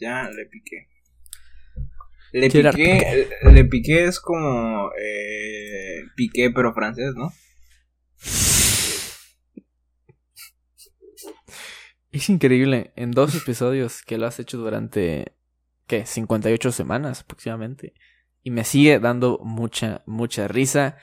ya le piqué. Le piqué, le piqué es como eh, piqué pero francés, ¿no? Es increíble, en dos episodios que lo has hecho durante, ¿qué? 58 semanas aproximadamente. Y me sigue dando mucha, mucha risa.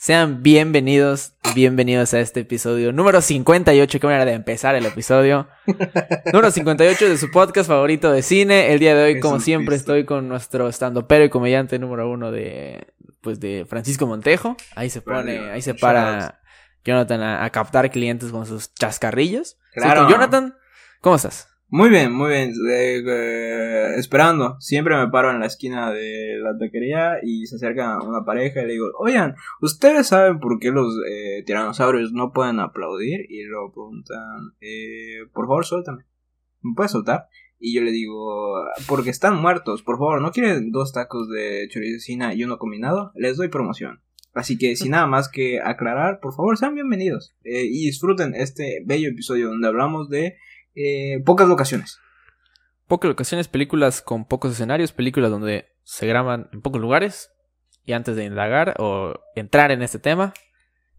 Sean bienvenidos, bienvenidos a este episodio número 58. Qué manera de empezar el episodio. número 58 de su podcast favorito de cine. El día de hoy, como siempre, estoy con nuestro pero y comediante número uno de, pues, de Francisco Montejo. Ahí se pone, ahí se para Jonathan a, captar clientes con sus chascarrillos. Claro. Jonathan, ¿cómo estás? Muy bien, muy bien. Eh, esperando. Siempre me paro en la esquina de la taquería y se acerca una pareja y le digo, oigan, ¿ustedes saben por qué los eh, tiranosaurios no pueden aplaudir? Y luego preguntan, eh, por favor, suéltame. ¿Me puedes soltar? Y yo le digo, porque están muertos, por favor, ¿no quieren dos tacos de choricina y uno combinado? Les doy promoción. Así que sin nada más que aclarar, por favor, sean bienvenidos eh, y disfruten este bello episodio donde hablamos de eh, pocas locaciones. Pocas locaciones, películas con pocos escenarios, películas donde se graban en pocos lugares. Y antes de indagar o entrar en este tema,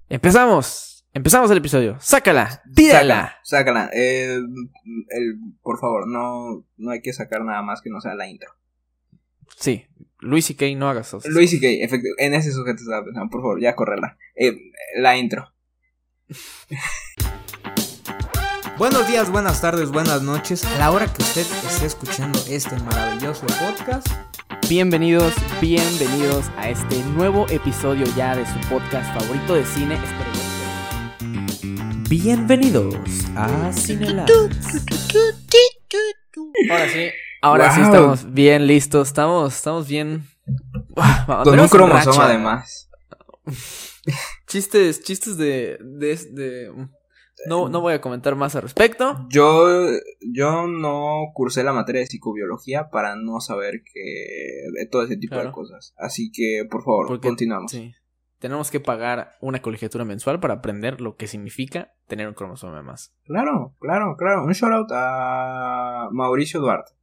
empezamos. Empezamos el episodio. Sácala, tírala. Sácala. Eh, por favor, no, no hay que sacar nada más que no sea la intro. Sí, Luis y Kay, no hagas eso. Luis y Kay, en ese sujeto estaba pensando, por favor, ya correla. Eh, la intro. Buenos días, buenas tardes, buenas noches. A la hora que usted esté escuchando este maravilloso podcast. Bienvenidos, bienvenidos a este nuevo episodio ya de su podcast favorito de cine. Bienvenidos a Cinelab. Ahora sí, ahora sí estamos bien listos. Estamos, estamos bien. Con un cromosoma además. Chistes, chistes de, de, de no, no voy a comentar más al respecto. Yo, yo no cursé la materia de psicobiología para no saber que de todo ese tipo de cosas. Así que, por favor, continuamos. Tenemos que pagar una colegiatura mensual para aprender lo que significa tener un cromosoma más. Claro, claro, claro. Un shout out a Mauricio Duarte.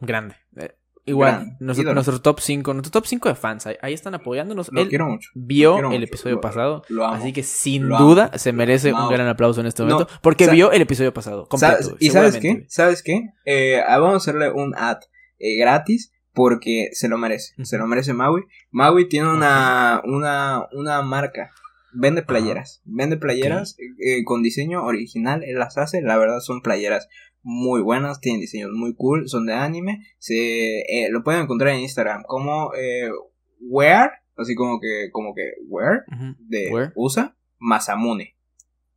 Grande. Eh, Igual, nuestro, top 5, nuestro top 5 de fans, ahí, están apoyándonos. Lo quiero mucho. Vio el episodio pasado, así que sin duda se merece un gran aplauso en este momento, porque vio el episodio pasado. Completo, ¿Y sabes qué? ¿Sabes qué? Eh, vamos a hacerle un ad eh, gratis porque se lo merece, se lo merece Maui. Maui tiene una, una, una marca vende playeras. Vende playeras eh, con diseño original. Él las hace. La verdad son playeras muy buenas, tienen diseños muy cool, son de anime, se eh, lo pueden encontrar en Instagram como eh, Where, así como que como que Where de USA Masamune.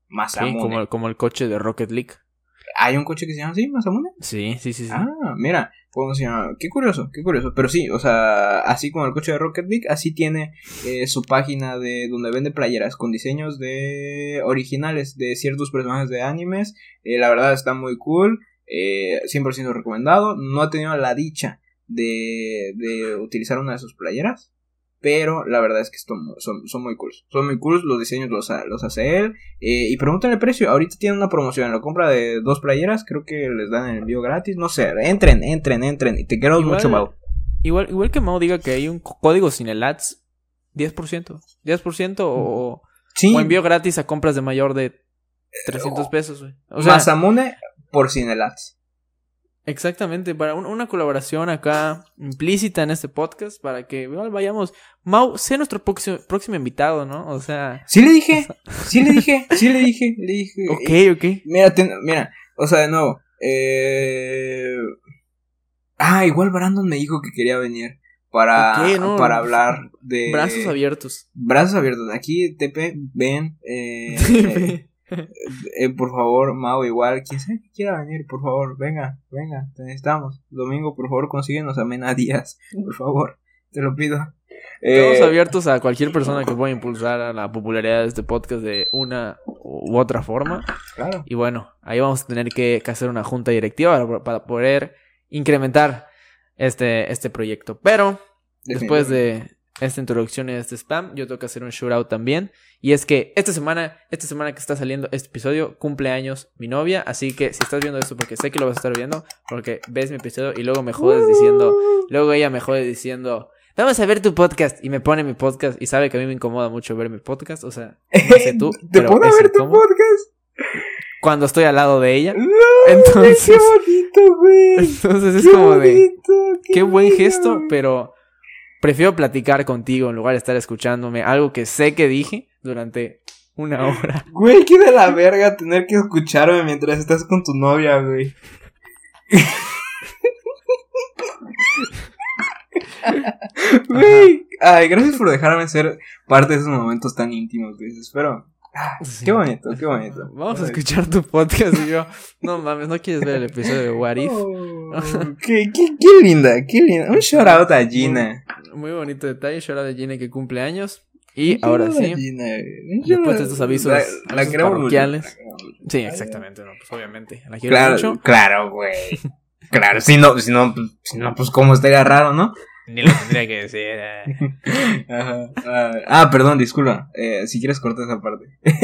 Masamune. como, como el coche de Rocket League. ¿Hay un coche que se llama así, Masamune? Sí, sí, sí, sí. Ah, mira, ¿cómo se llama? Qué curioso, qué curioso. Pero sí, o sea, así como el coche de Rocket League, así tiene eh, su página de donde vende playeras con diseños de originales de ciertos personajes de animes. Eh, la verdad está muy cool. Eh, 100% recomendado. No he tenido la dicha de, de utilizar una de sus playeras. Pero la verdad es que son, son, muy cool. Son muy cool, los diseños los, los hace él. Eh, y preguntan el precio. Ahorita tienen una promoción. En la compra de dos playeras, creo que les dan el envío gratis. No sé, entren, entren, entren. Y te quiero mucho, Mau. Igual, igual que Mau diga que hay un código sin el ads, 10%. 10% o, o envío gratis a compras de mayor de 300 pesos, güey. O sea, Masamune por sin el ads. Exactamente, para una colaboración acá implícita en este podcast, para que vayamos. Mau, sea nuestro próximo, próximo invitado, ¿no? O sea. Sí le dije, sí le dije, sí le dije, le dije. Ok, ok. Mira, mira, o sea, de nuevo. Eh... Ah, igual Brandon me dijo que quería venir para, para hablar de. Brazos abiertos. Brazos abiertos. Aquí, Tepe, ven. Eh, Eh, por favor, Mau, igual, quien sea que quiera venir, por favor, venga, venga, te necesitamos. Domingo, por favor, consíguenos a Mena Díaz, por favor, te lo pido. Estamos eh, abiertos a cualquier persona que pueda impulsar a la popularidad de este podcast de una u otra forma. Claro. Y bueno, ahí vamos a tener que, hacer una junta directiva para, poder incrementar este, este proyecto. Pero, después de esta introducción y este spam, yo tengo que hacer un shoutout también. Y es que esta semana, esta semana que está saliendo este episodio, cumple años mi novia. Así que si estás viendo esto, porque sé que lo vas a estar viendo, porque ves mi episodio y luego me jodes diciendo, luego ella me jode diciendo, vamos a ver tu podcast. Y me pone mi podcast y sabe que a mí me incomoda mucho ver mi podcast. O sea, no sé tú. ¿Te pero es ver tu podcast? Cuando estoy al lado de ella. No, Entonces- qué bonito, güey. Entonces es Qué como de, bonito, qué buen gesto, pero prefiero platicar contigo en lugar de estar escuchándome algo que sé que dije durante una hora. Güey, qué de la verga tener que escucharme mientras estás con tu novia, güey. Güey, ay, gracias por dejarme ser parte de esos momentos tan íntimos, güey. Espero. Ah, Sí. Qué bonito, qué bonito. Vamos a escuchar tu podcast y yo, no mames, ¿no quieres ver el episodio de What If? Oh, qué, qué, qué linda, qué linda. Un shout out a Gina. Muy bonito detalle, Shora de Gine que cumple años. Y ahora shout out sí. a Gina, Después shout de out- estos avisos- la, la avisos parroquiales. la. Sí, exactamente, no, pues obviamente. La quiero Claro, mucho. claro, güey. Claro, si no, si no, pues, si no, pues cómo estaría raro, ¿no? Ni lo tendría que decir. Ajá. Ah, ah, perdón, disculpa. Eh, si quieres corta esa parte.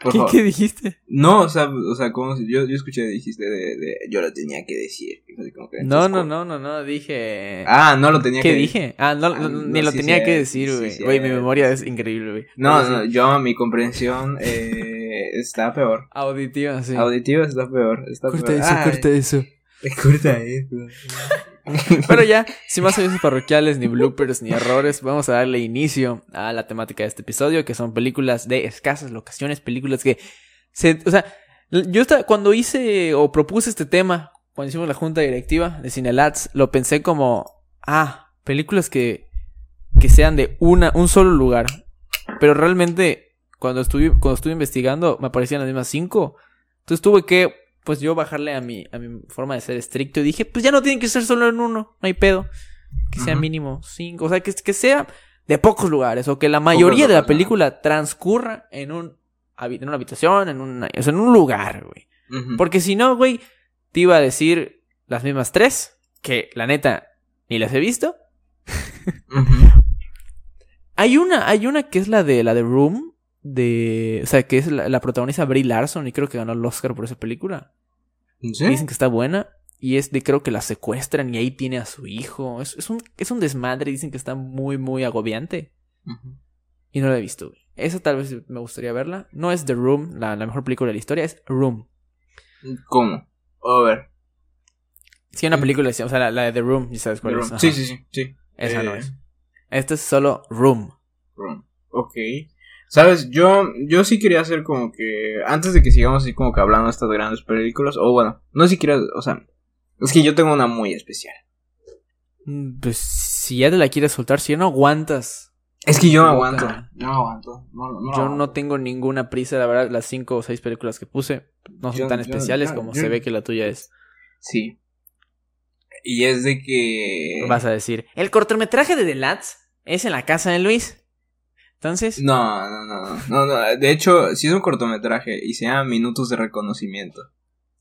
Por ¿Qué, favor. ¿Qué dijiste? No, o sea, o sea, como si- yo, yo escuché, dijiste de, de yo lo tenía que decir. Como que, No, no, no, no, no, dije... Ah, no lo tenía ¿Qué que dije? Ah, no, Ah, no, no, ni lo sí, tenía sí, que decir, sí, güey. sí, Güey, mi sí. memoria es increíble, güey. No, no, yo, mi comprensión eh, está peor. Auditiva, sí. Auditiva está peor. Está Corta peor. eso, Ay, corta eso. Corta eso. Pero ya, sin más avisos parroquiales, ni bloopers, ni errores, vamos a darle inicio a la temática de este episodio, que son películas de escasas locaciones, películas que se... O sea, yo cuando hice o propuse este tema, cuando hicimos la junta directiva de Cinelats, lo pensé como, ah, películas que, que sean de una, un solo lugar. Pero realmente, cuando estuve, cuando estuve investigando, me aparecían las mismas cinco. Entonces tuve que, pues yo bajarle a mi, a mi forma de ser estricto y dije, pues ya no tienen que ser solo en uno, no hay pedo. Que sea mínimo cinco, o sea, que, que sea de pocos lugares, o que la mayoría de la película transcurra en un en una habitación, en, una, o sea, en un lugar, güey. Porque si no, güey, te iba a decir las mismas tres, que la neta ni las he visto. Hay una, hay una que es la de la de Room, de, o sea, que es la, la protagonista Brie Larson y creo que ganó el Oscar por esa película. ¿Sí? Dicen que está buena y es de creo que la secuestran y ahí tiene a su hijo. Es, es un es un desmadre, dicen que está muy muy agobiante y no la he visto. Esa tal vez me gustaría verla. No es The Room, la, la mejor película de la historia, es Room. ¿Cómo? A ver. Sí, una película, o sea, la, la de The Room, ya sabes cuál es. Sí, Ajá. sí, sí, sí. Esa no Eh, es. Esta es solo Room. Room. Ok. Sabes, yo, yo sí quería hacer como que, antes de que sigamos así como que hablando de estas grandes películas, o bueno, no siquiera, o sea, es que yo tengo una muy especial. Mm, Pues si ya te la quieres soltar, si ya no aguantas. Es que yo no aguanto, yo no aguanto. No, no, Yo no tengo ninguna prisa, la verdad, las cinco o seis películas que puse no son Yo- tan yo- especiales yo- como yo- se ve que la tuya es. Sí. Y es de que... Vas a decir, el cortometraje de The Lads es en la casa de Luis. Entonces, No, no, no, no, no, de hecho, sí es un cortometraje y se llama Minutos de Reconocimiento.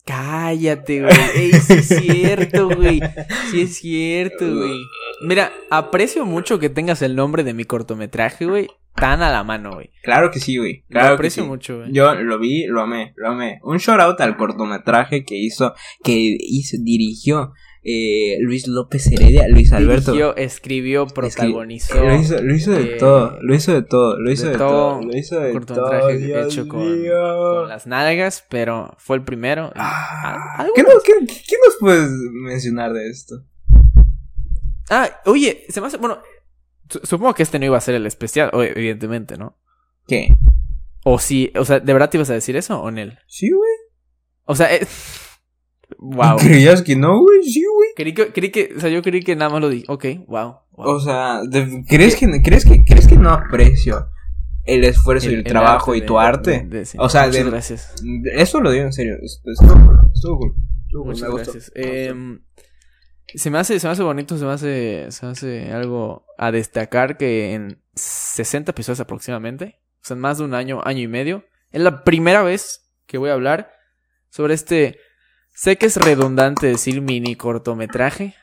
cállate, güey. Ey, sí es cierto, güey. Sí es cierto, güey. Mira, aprecio mucho que tengas el nombre de mi cortometraje, güey, tan a la mano, güey. Claro que sí, güey. Lo Claro que aprecio sí. mucho, güey. Yo lo vi, lo amé, lo amé. Un shout out al cortometraje que hizo, que hizo, dirigió eh, Luis López Heredia, Luis Alberto. Dirigió, escribió, protagonizó. Lo hizo, lo hizo de eh, todo, lo hizo de todo, lo hizo de de, todo, todo, lo hizo de todo. cortometraje Dios hecho con, las nalgas, pero fue el primero. Ah, algo ¿qué, no- qué- qué nos puedes mencionar de esto? Ah, oye, se me hace. Bueno, su- supongo que este no iba a ser el especial, evidentemente, ¿no? ¿Qué? O sí, o sea, ¿de verdad te ibas a decir eso o Nel? Sí, güey. O sea, eh, wow. ¿Creías que no, güey? Sí, güey. Creí que, creí que, o sea, yo creí que nada más lo dije. Ok, wow. wow. O sea, de- ¿crees que, ¿crees que crees que no aprecio el esfuerzo y el, trabajo arte y de- tu arte? de- de- sí. O sea, Muchas de- gracias. Eso lo digo en serio. Estuvo cool. Muchas gracias. Em, se me hace, se me hace bonito, se me hace, se me hace algo a destacar que en 60 episodios aproximadamente, o sea, en más de un año, año y medio, es la primera vez que voy a hablar sobre este, sé que es redundante decir mini cortometraje,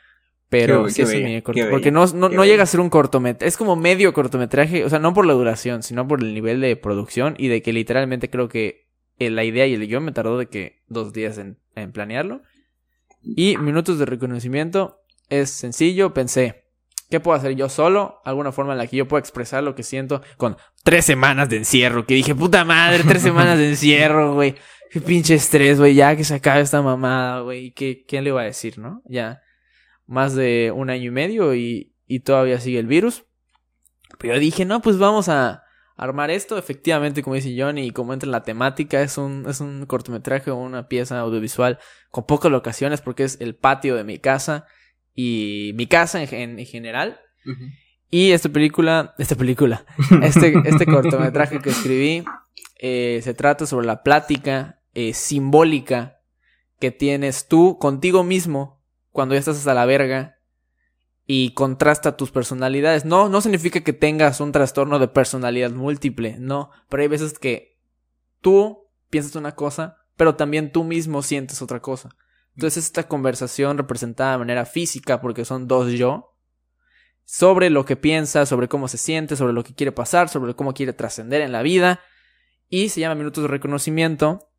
Pero Qué- sí qué es bella, mi corto- qué bella, Porque no, no, no llega a ser un cortometraje. Es como medio cortometraje. O sea, no por la duración, sino por el nivel de producción. Y de que literalmente creo que eh, la idea y el guion me tardó de que dos días en, en planearlo. Y minutos de reconocimiento es sencillo. Pensé, ¿qué puedo hacer yo solo? Alguna forma en la que yo pueda expresar lo que siento con tres semanas de encierro. Que dije, puta madre, tres semanas de encierro, güey. Qué pinche estrés, güey. Ya que se acabe esta mamada, güey. ¿Qué, ¿Quién le iba a decir, no? Ya más de un año y medio y, y todavía sigue el virus. Pero yo dije, no, pues vamos a armar esto. Efectivamente, como dice Johnny, y como entra en la temática, es un, es un cortometraje o una pieza audiovisual con pocas locaciones porque es el patio de mi casa y mi casa en, en general. Y esta película, esta película, este, este cortometraje que escribí eh, se trata sobre la plática eh, simbólica que tienes tú contigo mismo cuando ya estás hasta la verga y contrasta tus personalidades. No, no significa que tengas un trastorno de personalidad múltiple, no, pero hay veces que tú piensas una cosa, pero también tú mismo sientes otra cosa. Entonces esta conversación representada de manera física, porque son dos yo, sobre lo que piensa, sobre cómo se siente, sobre lo que quiere pasar, sobre cómo quiere trascender en la vida. Y se llama Minutos de Reconocimiento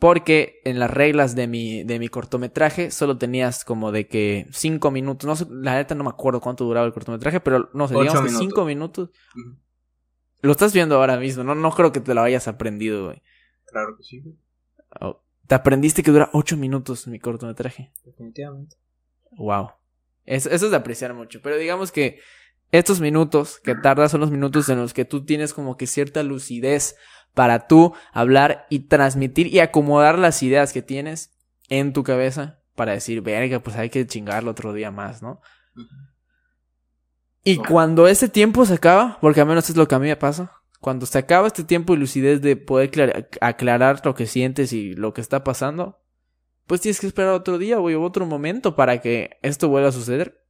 porque en las reglas de mi, de mi cortometraje solo tenías como de que cinco minutos, no sé, la neta no me acuerdo cuánto duraba el cortometraje, pero no sé, digamos que minutos. cinco minutos. Ujú. Lo estás viendo ahora mismo, no, no creo que te lo hayas aprendido, güey. Claro que sí, Oh, Te aprendiste que dura ocho minutos mi cortometraje. definitivamente. Wow. Es- eso es de apreciar mucho. Pero digamos que estos minutos que tardas son los minutos en los que tú tienes como que cierta lucidez para tú hablar y transmitir y acomodar las ideas que tienes en tu cabeza para decir, verga, pues hay que chingarlo otro día más, ¿no? Y cuando ese tiempo se acaba, porque al menos es lo que a mí me pasa, cuando se acaba este tiempo y lucidez de poder clara- aclarar lo que sientes y lo que está pasando, pues tienes que esperar otro día, güey, o otro momento para que esto vuelva a suceder.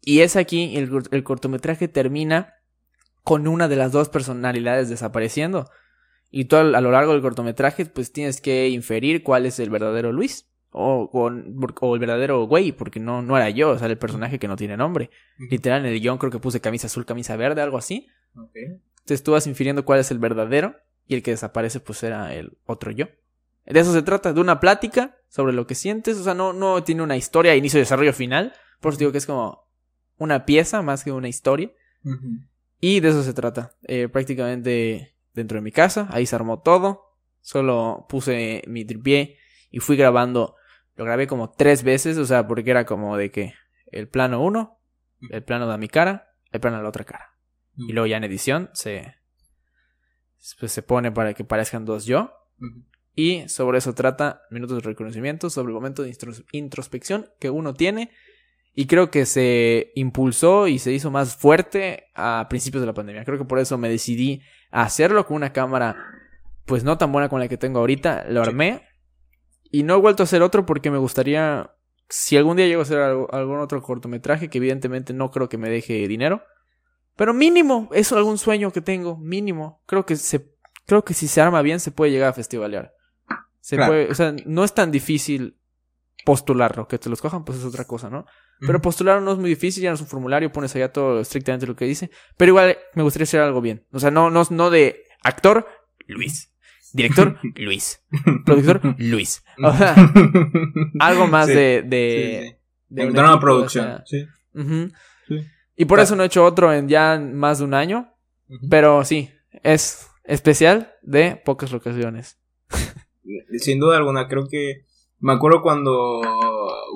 Y es aquí, el cortometraje termina con una de las dos personalidades desapareciendo. Y tú a lo largo del cortometraje, pues tienes que inferir cuál es el verdadero Luis. O, o, o el verdadero güey, porque no, no era yo, o sea, el personaje que no tiene nombre. Literal, en el guion creo que puse camisa azul, camisa verde, algo así. Ok. Entonces tú vas infiriendo cuál es el verdadero y el que desaparece pues era el otro yo. De eso se trata, de una plática sobre lo que sientes. O sea, no, no tiene una historia, inicio, desarrollo final. Por eso digo que es como una pieza más que una historia. Y de eso se trata. Eh, prácticamente dentro de mi casa, ahí se armó todo. Solo puse mi tripié y fui grabando. Lo grabé como tres veces, o sea, porque era como de que el plano uno, el plano de mi cara, el plano de la otra cara. Y luego ya en edición se, pues, se pone para que parezcan dos yo. Y sobre eso trata Minutos de Reconocimiento, sobre el momento de intros- introspección que uno tiene. Y creo que se impulsó y se hizo más fuerte a principios de la pandemia. Creo que por eso me decidí hacerlo con una cámara, pues no tan buena como la que tengo ahorita. Lo Sí. armé. Y no he vuelto a hacer otro porque me gustaría, si algún día llego a hacer algo- algún otro cortometraje, que evidentemente no creo que me deje dinero. Pero mínimo, es algún sueño que tengo, mínimo. Creo que se, creo que si se arma bien se puede llegar a festivalear. Se Claro. puede, o sea, no es tan difícil postularlo, que te los cojan, pues es otra cosa, ¿no? Pero postularlo no es muy difícil, ya no es un formulario, pones allá todo estrictamente lo que dice. Pero igual me gustaría hacer algo bien. O sea, no, no, no de actor, Luis. Director, Luis. Productor, Luis. O sea, algo más Sí, de, de, sí. de En un tono de equipo, o producción. sea, Sí. Y por Claro. eso no he hecho otro en ya más de un año. Pero sí, es especial de pocas ocasiones. Sin duda alguna, creo que me acuerdo cuando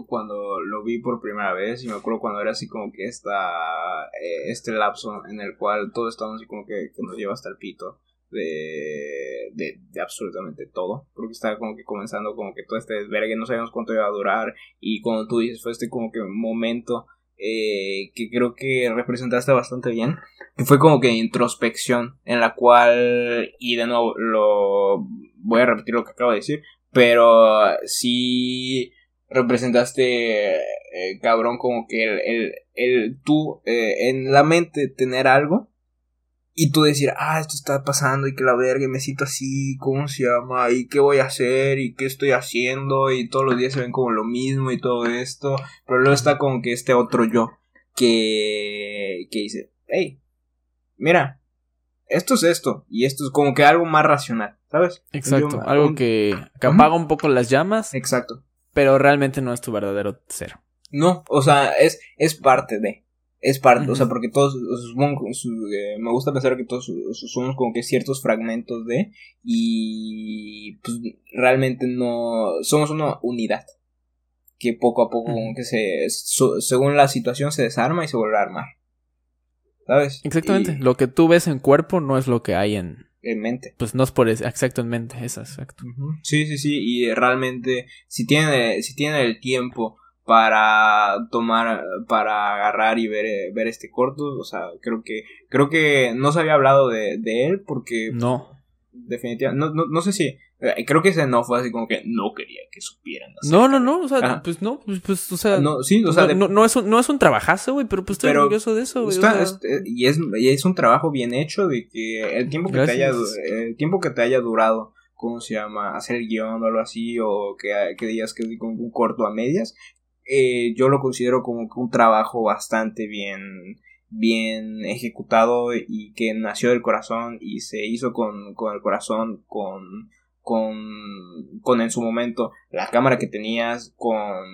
cuando lo vi por primera vez y me acuerdo cuando era así como que esta eh, este lapso en el cual todo estaba así como que, que nos lleva hasta el pito de, de, de absolutamente todo porque estaba como que comenzando como que todo este desvergue no sabíamos cuánto iba a durar y cuando tú dices fue este como que momento eh, que creo que representaste bastante bien que fue como que introspección en la cual y de nuevo lo voy a repetir lo que acabo de decir pero sí representaste eh, cabrón como que el, el, el tú eh, en la mente tener algo y tú decir, ah, esto está pasando y que la verga, me siento así, ¿cómo se llama? ¿Y qué voy a hacer? ¿Y qué estoy haciendo? Y todos los días se ven como lo mismo y todo esto. Pero luego está como que este otro yo que, que dice, hey, mira, esto es esto y esto es como que algo más racional, ¿sabes? Exacto, algo que, que apaga un poco las llamas. Exacto. Pero realmente no es tu verdadero cero. No, o sea, es, es parte de es parte, o sea, porque todos, eh, me gusta pensar que todos somos como que ciertos fragmentos de, y pues realmente no, somos una unidad, que poco a poco como que se, según la situación se desarma y se vuelve a armar, ¿sabes? Exactamente, lo que tú ves en cuerpo no es lo que hay en... En mente. Pues no es por eso, exacto, en mente, es exacto. Sí, sí, sí, y realmente, si tiene, si tiene el tiempo para tomar, para agarrar y ver, eh, ver este corto. O sea, creo que, creo que no se había hablado de, de él porque... No. Definitivamente, no, no, no sé si, creo que ese no fue así como que no quería que supieran. No, no, no, o sea, pues no, pues, pues, o sea, no, sí, o sea, no, no, es un, no es un trabajazo, güey, pero pues estoy orgulloso de eso, güey. y, es, y es un trabajo bien hecho de que el tiempo que te haya, el tiempo que te haya durado, ¿cómo se llama? Hacer el guion o algo así, o que, que digas que es un corto a medias, eh, yo lo considero como un trabajo bastante bien, bien ejecutado y que nació del corazón y se hizo con, con el corazón, con, con, con en su momento la cámara que tenías, con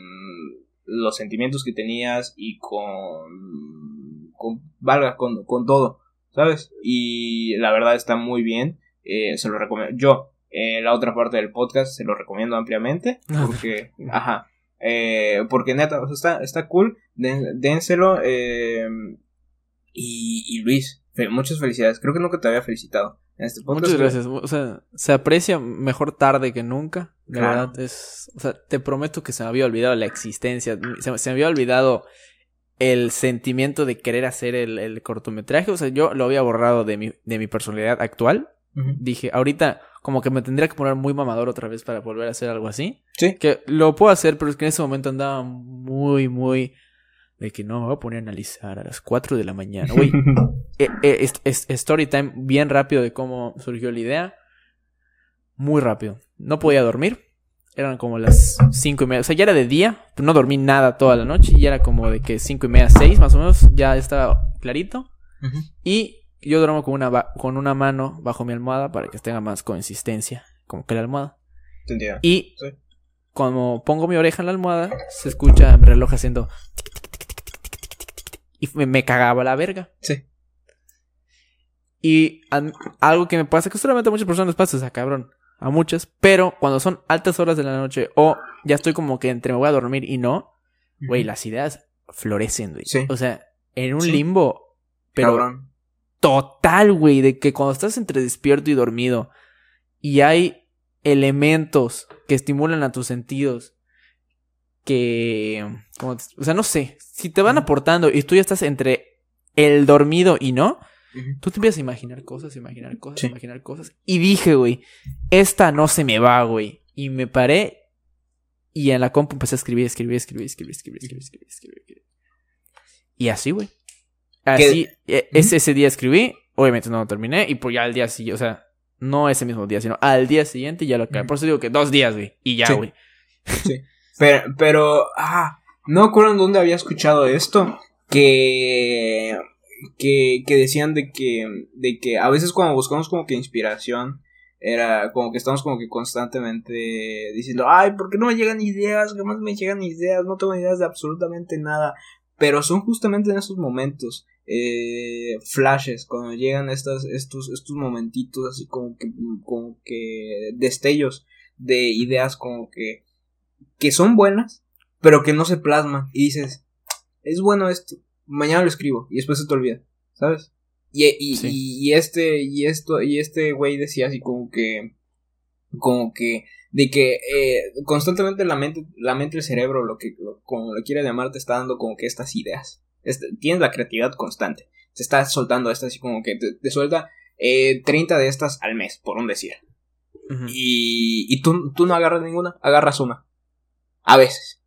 los sentimientos que tenías y con, con valga, con, con todo, ¿sabes? Y la verdad está muy bien, eh, se lo recomiendo. Yo, eh, la otra parte del podcast, se lo recomiendo ampliamente, porque, ajá, eh, porque neta, está, está cool. dénselo. Eh, y, Luis, muchas felicidades. Creo que nunca te había felicitado. Este podcast, muchas gracias. O sea, se aprecia mejor tarde que nunca. De verdad, es. O sea, te prometo que se me había olvidado la existencia. Se, me había olvidado el sentimiento de querer hacer el, cortometraje. O sea, yo lo había borrado de mi, de mi personalidad actual. Dije, ahorita como que me tendría que poner muy mamador otra vez para volver a hacer algo así. Sí. Que lo puedo hacer, pero es que en ese momento andaba muy, muy... De que no, me voy a poner a analizar a las 4 de la mañana. Uy, eh, eh, es, story time bien rápido de cómo surgió la idea. Muy rápido. No podía dormir. Eran como las 5 y media. O sea, ya era de día. No dormí nada toda la noche. Y ya era como de que 5 y media, 6 más o menos. Ya estaba clarito. Y yo duermo con una, con una mano bajo mi almohada para que tenga más consistencia, como que la almohada. Entendía. Y como pongo mi oreja en la almohada, se escucha mi reloj haciendo... Y me, cagaba la verga. Sí. Y algo que me pasa, que solamente a muchas personas les pasa, a cabrón. A muchas. Pero cuando son altas horas de la noche o ya estoy como que entre me voy a dormir y no, güey, las ideas florecen, güey. Sí. O sea, en un limbo. Pero cabrón total, güey, de que cuando estás entre despierto y dormido y hay elementos que estimulan a tus sentidos que, o sea, no sé, si te van aportando y tú ya estás entre el dormido y no, tú te empiezas a imaginar cosas, imaginar cosas, imaginar cosas. Y dije, güey, esta no se me va, güey. Y me paré y en la compu empecé a escribir, escribir, escribir, escribir, escribir, escribir, escribir, escribir. Y así, güey. Así, e, ese, día escribí, obviamente no lo terminé, y pues ya al día siguiente, o sea, no ese mismo día, sino al día siguiente ya lo acabé. Por eso digo que dos días, güey, y ya, güey. Sí. Pero, pero, ah, no acuerdo en dónde había escuchado esto, que, que, que decían de que, de que a veces cuando buscamos como que inspiración, era como que estamos como que constantemente diciendo, ay, ¿por qué no me llegan ideas? Jamás me llegan ideas, no tengo ideas de absolutamente nada. Pero son justamente en esos momentos eh, flashes, cuando llegan estas, estos, estos momentitos así como que, como que destellos de ideas como que, que son buenas, pero que no se plasman. Y dices, es bueno esto, mañana lo escribo y después se te olvida, ¿sabes? Y, y, y, este, y esto, y este güey decía así como que, como que, de que eh, constantemente la mente, la mente, el cerebro, lo que, como lo quiera llamar, te está dando como que estas ideas tienes la creatividad constante. Se está soltando estas así como que te, suelta eh, 30 de estas al mes, por un decir. Y, y tú, tú, no agarras ninguna, agarras una. A veces.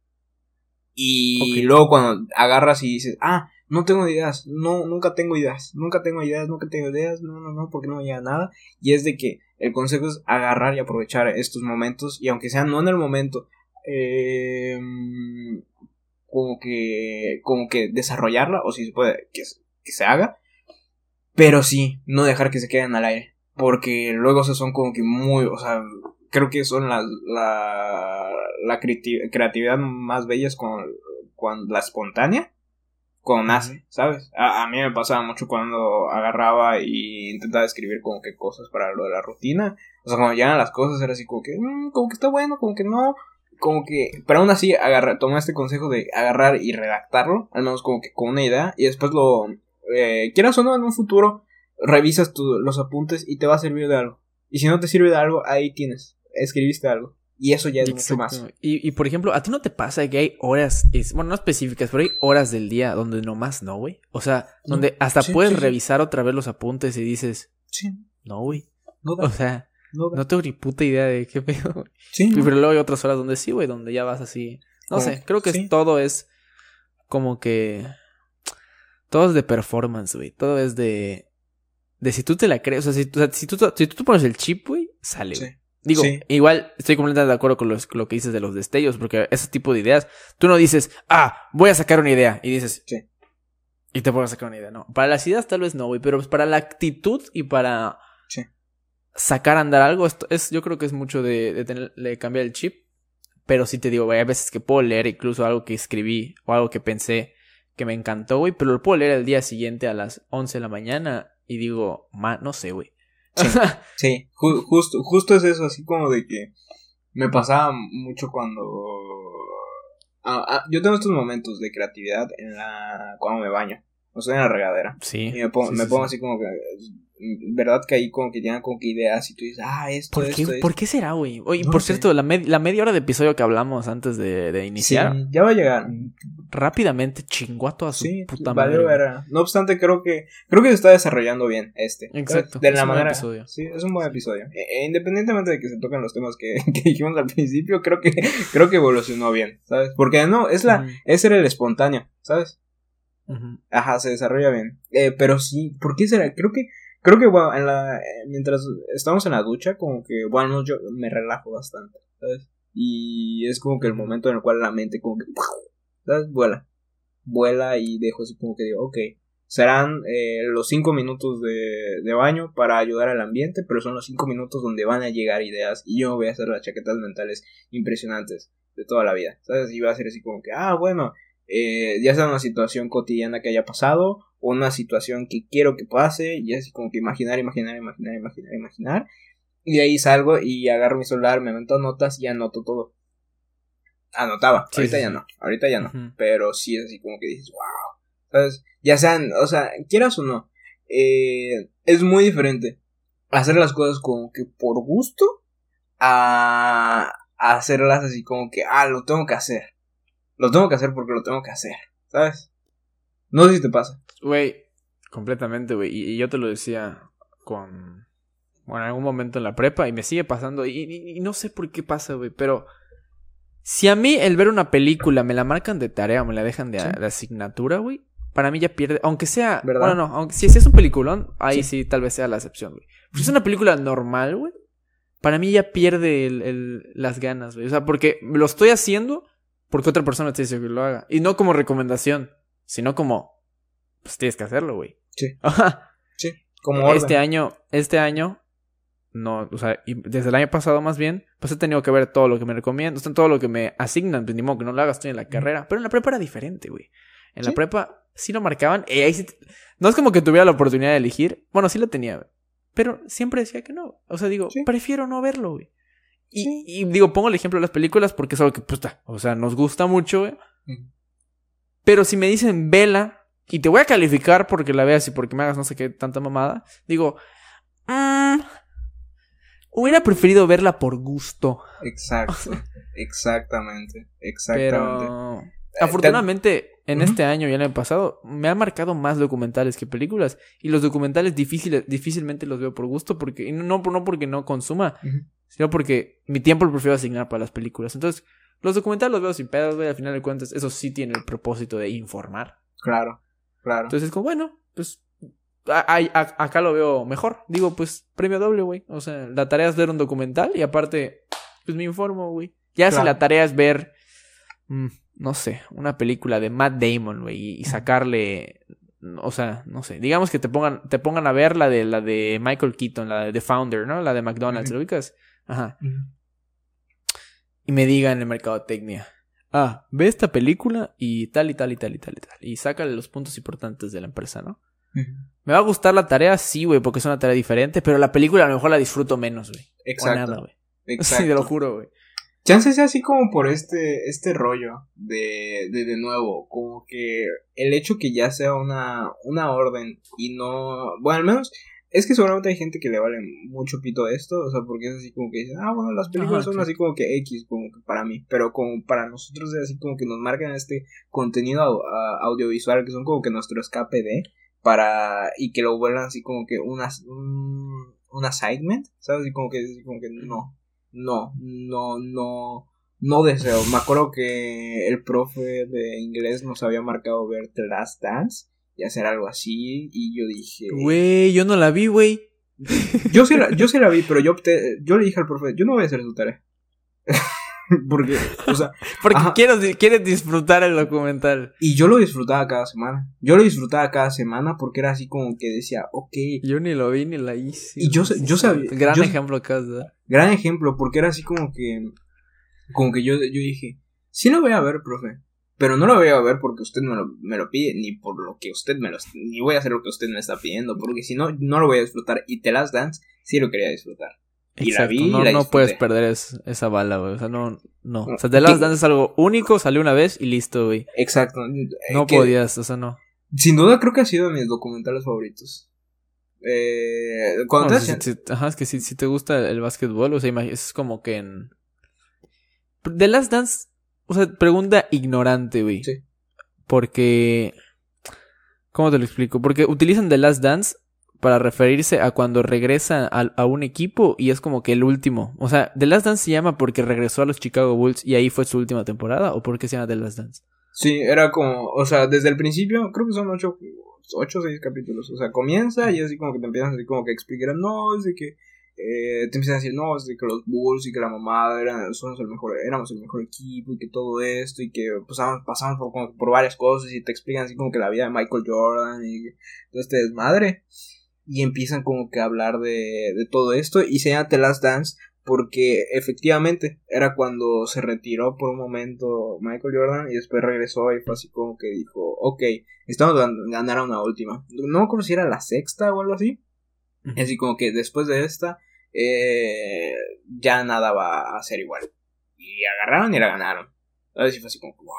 Y luego cuando agarras y dices, ah, no tengo ideas, no, nunca tengo ideas, nunca tengo ideas, nunca tengo ideas, no, no, no, porque no me llega nada. Y es de que el consejo es agarrar y aprovechar estos momentos, y aunque sea no en el momento, eh, como que, como que desarrollarla, o si se puede, que, que se haga, pero sí, no dejar que se queden al aire, porque luego se son como que muy, o sea, creo que son las, la, la creatividad más bellas con, con la espontánea cuando nace, ¿sabes? A, mí me pasaba mucho cuando agarraba y intentaba escribir como que cosas para lo de la rutina. O sea, cuando llegan las cosas era así como que, mm, como que está bueno, como que no. Como que, pero aún así, agarra, toma este consejo de agarrar y redactarlo, al menos como que con una idea, y después lo, eh, quieras o no, en un futuro, revisas los apuntes y te va a servir de algo. Y si no te sirve de algo, ahí tienes, escribiste algo. Y eso ya es mucho más. Y, y, por ejemplo, ¿a ti no te pasa que hay horas, bueno, no específicas, pero hay horas del día donde nomás no, güey? O sea, donde hasta puedes revisar otra vez los apuntes y dices, no, güey. No o sea, no, tengo ni puta idea de qué pedo. Sí. Pero luego hay otras horas donde sí, güey, donde ya vas así. No sé, creo que todo es como que. Todo es de performance, güey. Todo es de. De si tú te la crees. O sea, si, si, tú, si tú te pones el chip, güey, sale, güey. Digo, igual estoy completamente de acuerdo con lo que dices de los destellos, porque ese tipo de ideas, tú no dices, ah, voy a sacar una idea, y dices, sí. Y te puedo sacar una idea, no. Para las ideas tal vez no, güey, pero para la actitud y para sacar a andar algo, esto es, yo creo que es mucho de, de, cambiar el chip. Pero sí te digo, güey, hay veces que puedo leer incluso algo que escribí o algo que pensé que me encantó, güey, pero lo puedo leer el día siguiente a las 11 de la mañana y digo, ma, no sé, güey. Sí, justo, justo es eso, así como de que me pasaba mucho cuando... Ah, ah, yo tengo estos momentos de creatividad en la cuando me baño, o sea, en la regadera. Sí. Y me pongo, me pongo así como que verdad que ahí como que llegan como que ideas y tú dices, ah, esto, ¿Por esto, ¿Por qué será, güey? Oye, por cierto, la, la, media hora de episodio que hablamos antes de, de iniciar. Sí, ya va a llegar. Rápidamente chingó a toda su puta madre. No obstante, creo que creo que se está desarrollando bien este. Exacto. De la manera. Episodio. Sí, es un buen episodio. E, e independientemente de que se toquen los temas que, que, dijimos al principio, creo que creo que evolucionó bien, ¿sabes? Porque no, es la, ese era el espontáneo, ¿sabes? Ajá, se desarrolla bien. Eh, pero sí, ¿por qué será? Creo que Creo que, bueno, en la, mientras estamos en la ducha, como que, bueno, yo me relajo bastante, ¿sabes? Y es como que el momento en el cual la mente como que, ¿sabes? Vuela. Vuela y dejo así como que digo, ok, serán eh, los cinco minutos de, de, baño para ayudar al ambiente, pero son los cinco minutos donde van a llegar ideas y yo voy a hacer las chaquetas mentales impresionantes de toda la vida, ¿sabes? Y va a ser así como que, ah, bueno, eh, ya sea una situación cotidiana que haya pasado una situación que quiero que pase y así como que imaginar, imaginar, imaginar, imaginar, imaginar. Y de ahí salgo y agarro mi celular, me meto notas y anoto todo. Anotaba, ahorita ya no, ahorita ya no, pero sí es así como que dices, wow, ¿sabes? Ya sean, o sea, quieras o no, eh, es muy diferente hacer las cosas como que por gusto a hacerlas así como que, ah, lo tengo que hacer. Lo tengo que hacer porque lo tengo que hacer, ¿sabes? No sé si te pasa. Güey, completamente, güey. Y, yo te lo decía con. Bueno, en algún momento en la prepa y me sigue pasando. Y, no sé por qué pasa, güey. Pero si a mí el ver una película me la marcan de tarea o me la dejan de, asignatura, güey. Para mí ya pierde. Aunque sea. ¿verdad? Bueno, no. Aunque, si, es un peliculón, ahí sí. tal vez sea la excepción, güey. Si es una película normal, güey. Para mí ya pierde el, las ganas, güey. O sea, porque lo estoy haciendo porque otra persona te dice que lo haga. Y no como recomendación sino como, pues tienes que hacerlo, güey. Sí. sí, como Este año, este año, no, o sea, y desde el año pasado más bien, pues he tenido que ver todo lo que me recomiendan, todo lo que me asignan, pues ni modo que no lo hagas, estoy en la carrera, pero en la prepa era diferente, güey. En la prepa sí lo marcaban, y ahí sí, no es como que tuviera la oportunidad de elegir, bueno, sí la tenía, pero siempre decía que no, o sea, digo, prefiero no verlo, güey. Y, y, digo, pongo el ejemplo de las películas porque es algo que, pues, o sea, nos gusta mucho, güey. Pero si me dicen vela y te voy a calificar porque la veas y porque me hagas no sé qué tanta mamada, digo, mmm, hubiera preferido verla por gusto. Exacto, exactamente, exactamente. Pero eh, afortunadamente en este año y el año pasado me han marcado más documentales que películas y los documentales difíciles, difícilmente los veo por gusto porque no, no porque no consuma, sino porque mi tiempo lo prefiero asignar para las películas. Entonces, los documentales los veo sin pedos, güey. Al final de cuentas, eso sí tiene el propósito de informar. Claro. Claro. Entonces es como, bueno, pues a- a- acá lo veo mejor. Digo, pues premio doble, güey. O sea, la tarea es ver un documental y aparte, pues me informo, güey. Ya si la tarea es ver, mm, no sé, una película de Matt Damon, güey, y, y sacarle, o sea, no sé, digamos que te pongan, te pongan a ver la de la de Michael Keaton, la de The Founder, ¿no? La de McDonald's. ¿lo ubicas? Ajá. Y me digan en mercadotecnia. Ah, ve esta película y tal y tal y tal y tal y tal. Y sácale los puntos importantes de la empresa, ¿no? ¿Me va a gustar la tarea? Sí, güey, porque es una tarea diferente, pero la película a lo mejor la disfruto menos, güey. O Exacto. nada, güey. Exacto. Sí, te lo juro, güey. Chance sea así como por este, este rollo de, de de nuevo, como que el hecho que ya sea una, una orden y no, bueno, al menos es que seguramente hay gente que le vale mucho pito esto, o sea, porque es así como que dicen, ah, bueno, las películas Ajá, son así como que X, como que para mí, pero como para nosotros es así como que nos marcan este contenido audiovisual que son como que nuestro escape de, para, y que lo vuelvan así como que unas, un, un assignment, ¿sabes? Así como que, así como que no, no, no, no, no deseo. Me acuerdo que el profe de inglés nos había marcado ver The Last Dance y hacer algo así y yo dije, Güey, yo no la vi, güey. yo sí la, yo sí la vi, pero yo opté, yo le dije al profe, yo no voy a hacer su tarea. Porque, o sea, Porque quiero, quieres disfrutar el documental. y yo lo disfrutaba cada semana. Yo lo disfrutaba cada semana porque era así como que decía, ok, Yo ni lo vi ni la hice. Y yo sé- yo sabía- Gran yo- ejemplo ¿verdad? gran ejemplo, porque era así como que, como que yo, yo dije, sí lo voy a ver, profe, pero no lo voy a ver porque usted me lo, me lo pide, ni por lo que usted me lo, ni voy a hacer lo que usted me está pidiendo, porque si no, no lo voy a disfrutar, y The Last Dance sí lo quería disfrutar. Y la Exacto, vi y no, la no puedes perder es- esa bala, güey. O sea, no, no. No. O sea, The Last. Dance es algo único, salió una vez y listo, güey. Exacto. No eh, que podías, o sea, no. Sin duda creo que ha sido de mis documentales favoritos. Eh, cuando No, te si- ajá, es que si, si te gusta el, el básquetbol, o sea, es como que en... The Last Dance, o sea, pregunta ignorante, güey. Sí. Porque... ¿Cómo te lo explico? Porque utilizan The Last Dance para referirse a cuando regresa a, un equipo y es como que el último. O sea, The Last Dance se llama porque regresó a los Chicago Bulls y ahí fue su última temporada o por qué se llama The Last Dance. Sí, era como, o sea, desde el principio, creo que son ocho, ocho o seis capítulos. O sea, comienza y así como que te empiezan así como que explicar, no, es de que eh, te empiezan a decir, no, es de que los Bulls y que la mamada eran, somos el mejor, éramos el mejor equipo y que todo esto y que pasamos, pasamos por, como por varias cosas y te explican así como que la vida de Michael Jordan y todo este desmadre. Y empiezan como que a hablar de, de todo esto y se llama The Last Dance porque efectivamente era cuando se retiró por un momento Michael Jordan y después regresó y fue así como que dijo, ok, estamos a ganar una última. No me acuerdo si era la sexta o algo así. Así como que después de esta eh, ya nada va a ser igual. Y agarraron y la ganaron. Si fue así como, wow.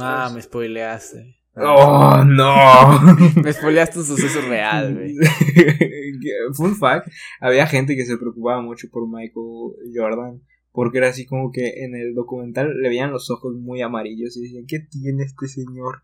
Ah, me spoileaste. Oh, no. Me spoileaste un suceso real, güey. Fun fact, había gente que se preocupaba mucho por Michael Jordan. Porque era así como que en el documental le veían los ojos muy amarillos y decían, ¿qué tiene este señor?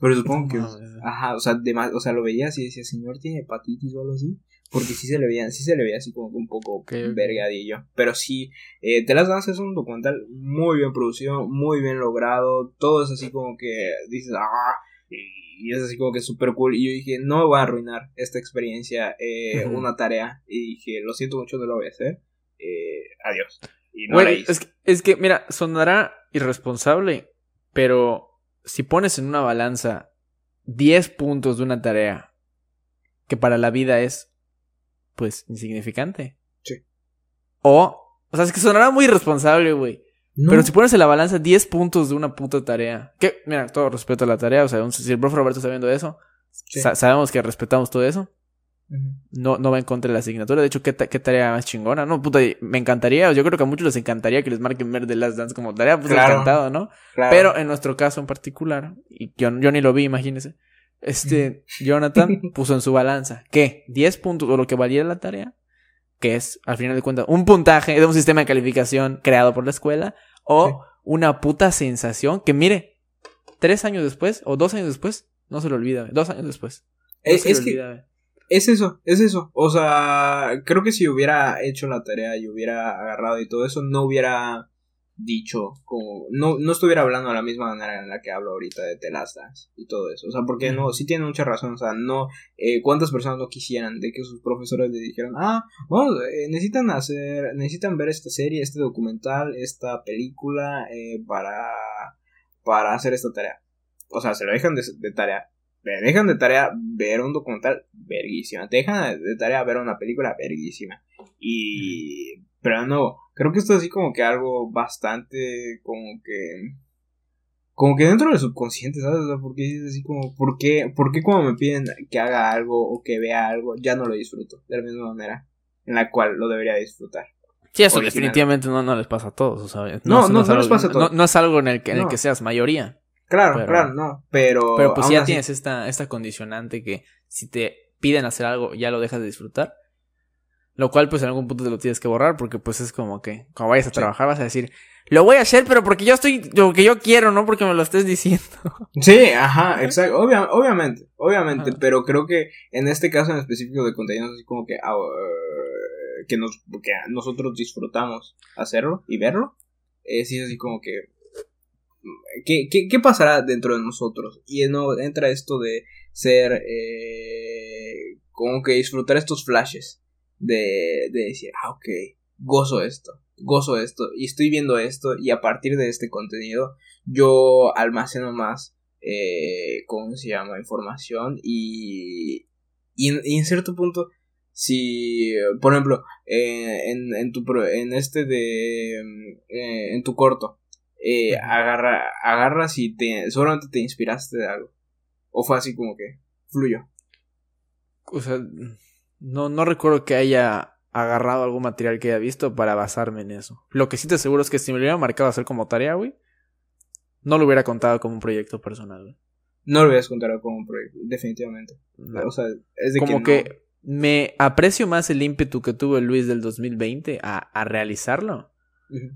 Pero supongo que, ajá, o sea, de más- o sea, lo veías y decía, señor, ¿tiene hepatitis o algo así? Porque sí se le veía, sí se le veía así como que un poco Ok, ok. vergadillo. Pero sí, eh, The Last Dance es un documental muy bien producido, muy bien logrado. Todo es así como que dices, ah, y es así como que súper cool. Y yo dije, no me voy a arruinar esta experiencia, eh, una tarea. Y dije, lo siento mucho, no lo voy a hacer. Eh, adiós. Y no es que, es que, mira, sonará irresponsable, pero si pones en una balanza 10 puntos de una tarea que para la vida es, pues, insignificante. Sí. O, o sea, es que sonará muy irresponsable, güey. No. Pero si pones en la balanza 10 puntos de una puta tarea, que, mira, todo respeto a la tarea, o sea, un- si el profe Roberto está viendo eso, Sí. sa- sabemos que respetamos todo eso. No, no va en contra de la asignatura. De hecho, ¿qué, ta- qué tarea más chingona? No, puta, me encantaría. Yo creo que a muchos les encantaría que les marquen ver The Last Dance como tarea. Pues Claro. encantado, ¿no? Claro. Pero en nuestro caso en particular, y yo, yo ni lo vi, imagínense. Este, Jonathan puso en su balanza que 10 puntos o lo que valiera la tarea, que es, al final de cuentas, un puntaje de un sistema de calificación creado por la escuela, o Sí. una puta sensación que, mire, tres años después, o dos años después, no se lo olvida, dos años después. No es, se le es que olvida, Es eso, es eso. O sea, creo que si hubiera hecho la tarea y hubiera agarrado y todo eso, no hubiera dicho como no, no estuviera hablando de la misma manera en la que hablo ahorita de telastas y todo eso. O sea, porque no, sí tiene mucha razón. O sea, no, eh, ¿cuántas personas no quisieran de que sus profesores le dijeran, ah, vamos, eh, necesitan hacer, necesitan ver esta serie, este documental, esta película eh, para, para hacer esta tarea? O sea, se lo dejan de, de tarea. Te dejan de tarea ver un documental verguísima. Te dejan de tarea ver una película verguísima. Y pero no, creo que esto es así como que algo bastante como que... Como que dentro del subconsciente, ¿sabes? O sea, porque es así como, ¿por qué, ¿por qué cuando me piden que haga algo o que vea algo, ya no lo disfruto? De la misma manera en la cual lo debería disfrutar. Sí, eso definitivamente no, no les pasa a todos, o sea, no, no, no, les pasa a todos. No, es algo en el que, en el que seas mayoría. Claro, claro, no, pero... Pero pues ya tienes esta, esta condicionante que si te piden hacer algo, ya lo dejas de disfrutar. Lo cual, pues en algún punto te lo tienes que borrar, porque pues es como que cuando vayas a trabajar vas a decir, lo voy a hacer, pero porque yo estoy, lo que yo quiero, no porque me lo estés diciendo. Sí, ajá, exacto, obviamente, obviamente, pero creo que en este caso en específico de contenidos así como que, ah, que, nos, que nosotros disfrutamos hacerlo y verlo, eh, sí es así como que, ¿qué, qué, qué pasará dentro de nosotros? Y no entra esto de ser, eh, como que disfrutar estos flashes de, de decir, ah, ok, gozo esto, gozo esto, y estoy viendo esto, y a partir de este contenido yo almaceno más, eh, ¿cómo se llama? Información, y, y, en, cierto punto, si, por ejemplo, eh, en, en, tu, en este de, eh, en tu corto, eh, agarra, agarras y te, seguramente te inspiraste de algo, o fue así como que fluyó. O sea, no, no recuerdo que haya agarrado algún material que haya visto para basarme en eso. Lo que sí te aseguro es que si me lo hubiera marcado hacer como tarea, güey, no lo hubiera contado como un proyecto personal, güey. No lo hubieras contado como un proyecto, definitivamente. O sea, es de como que, me aprecio más el ímpetu que tuvo el Luis del 2020 a, a realizarlo.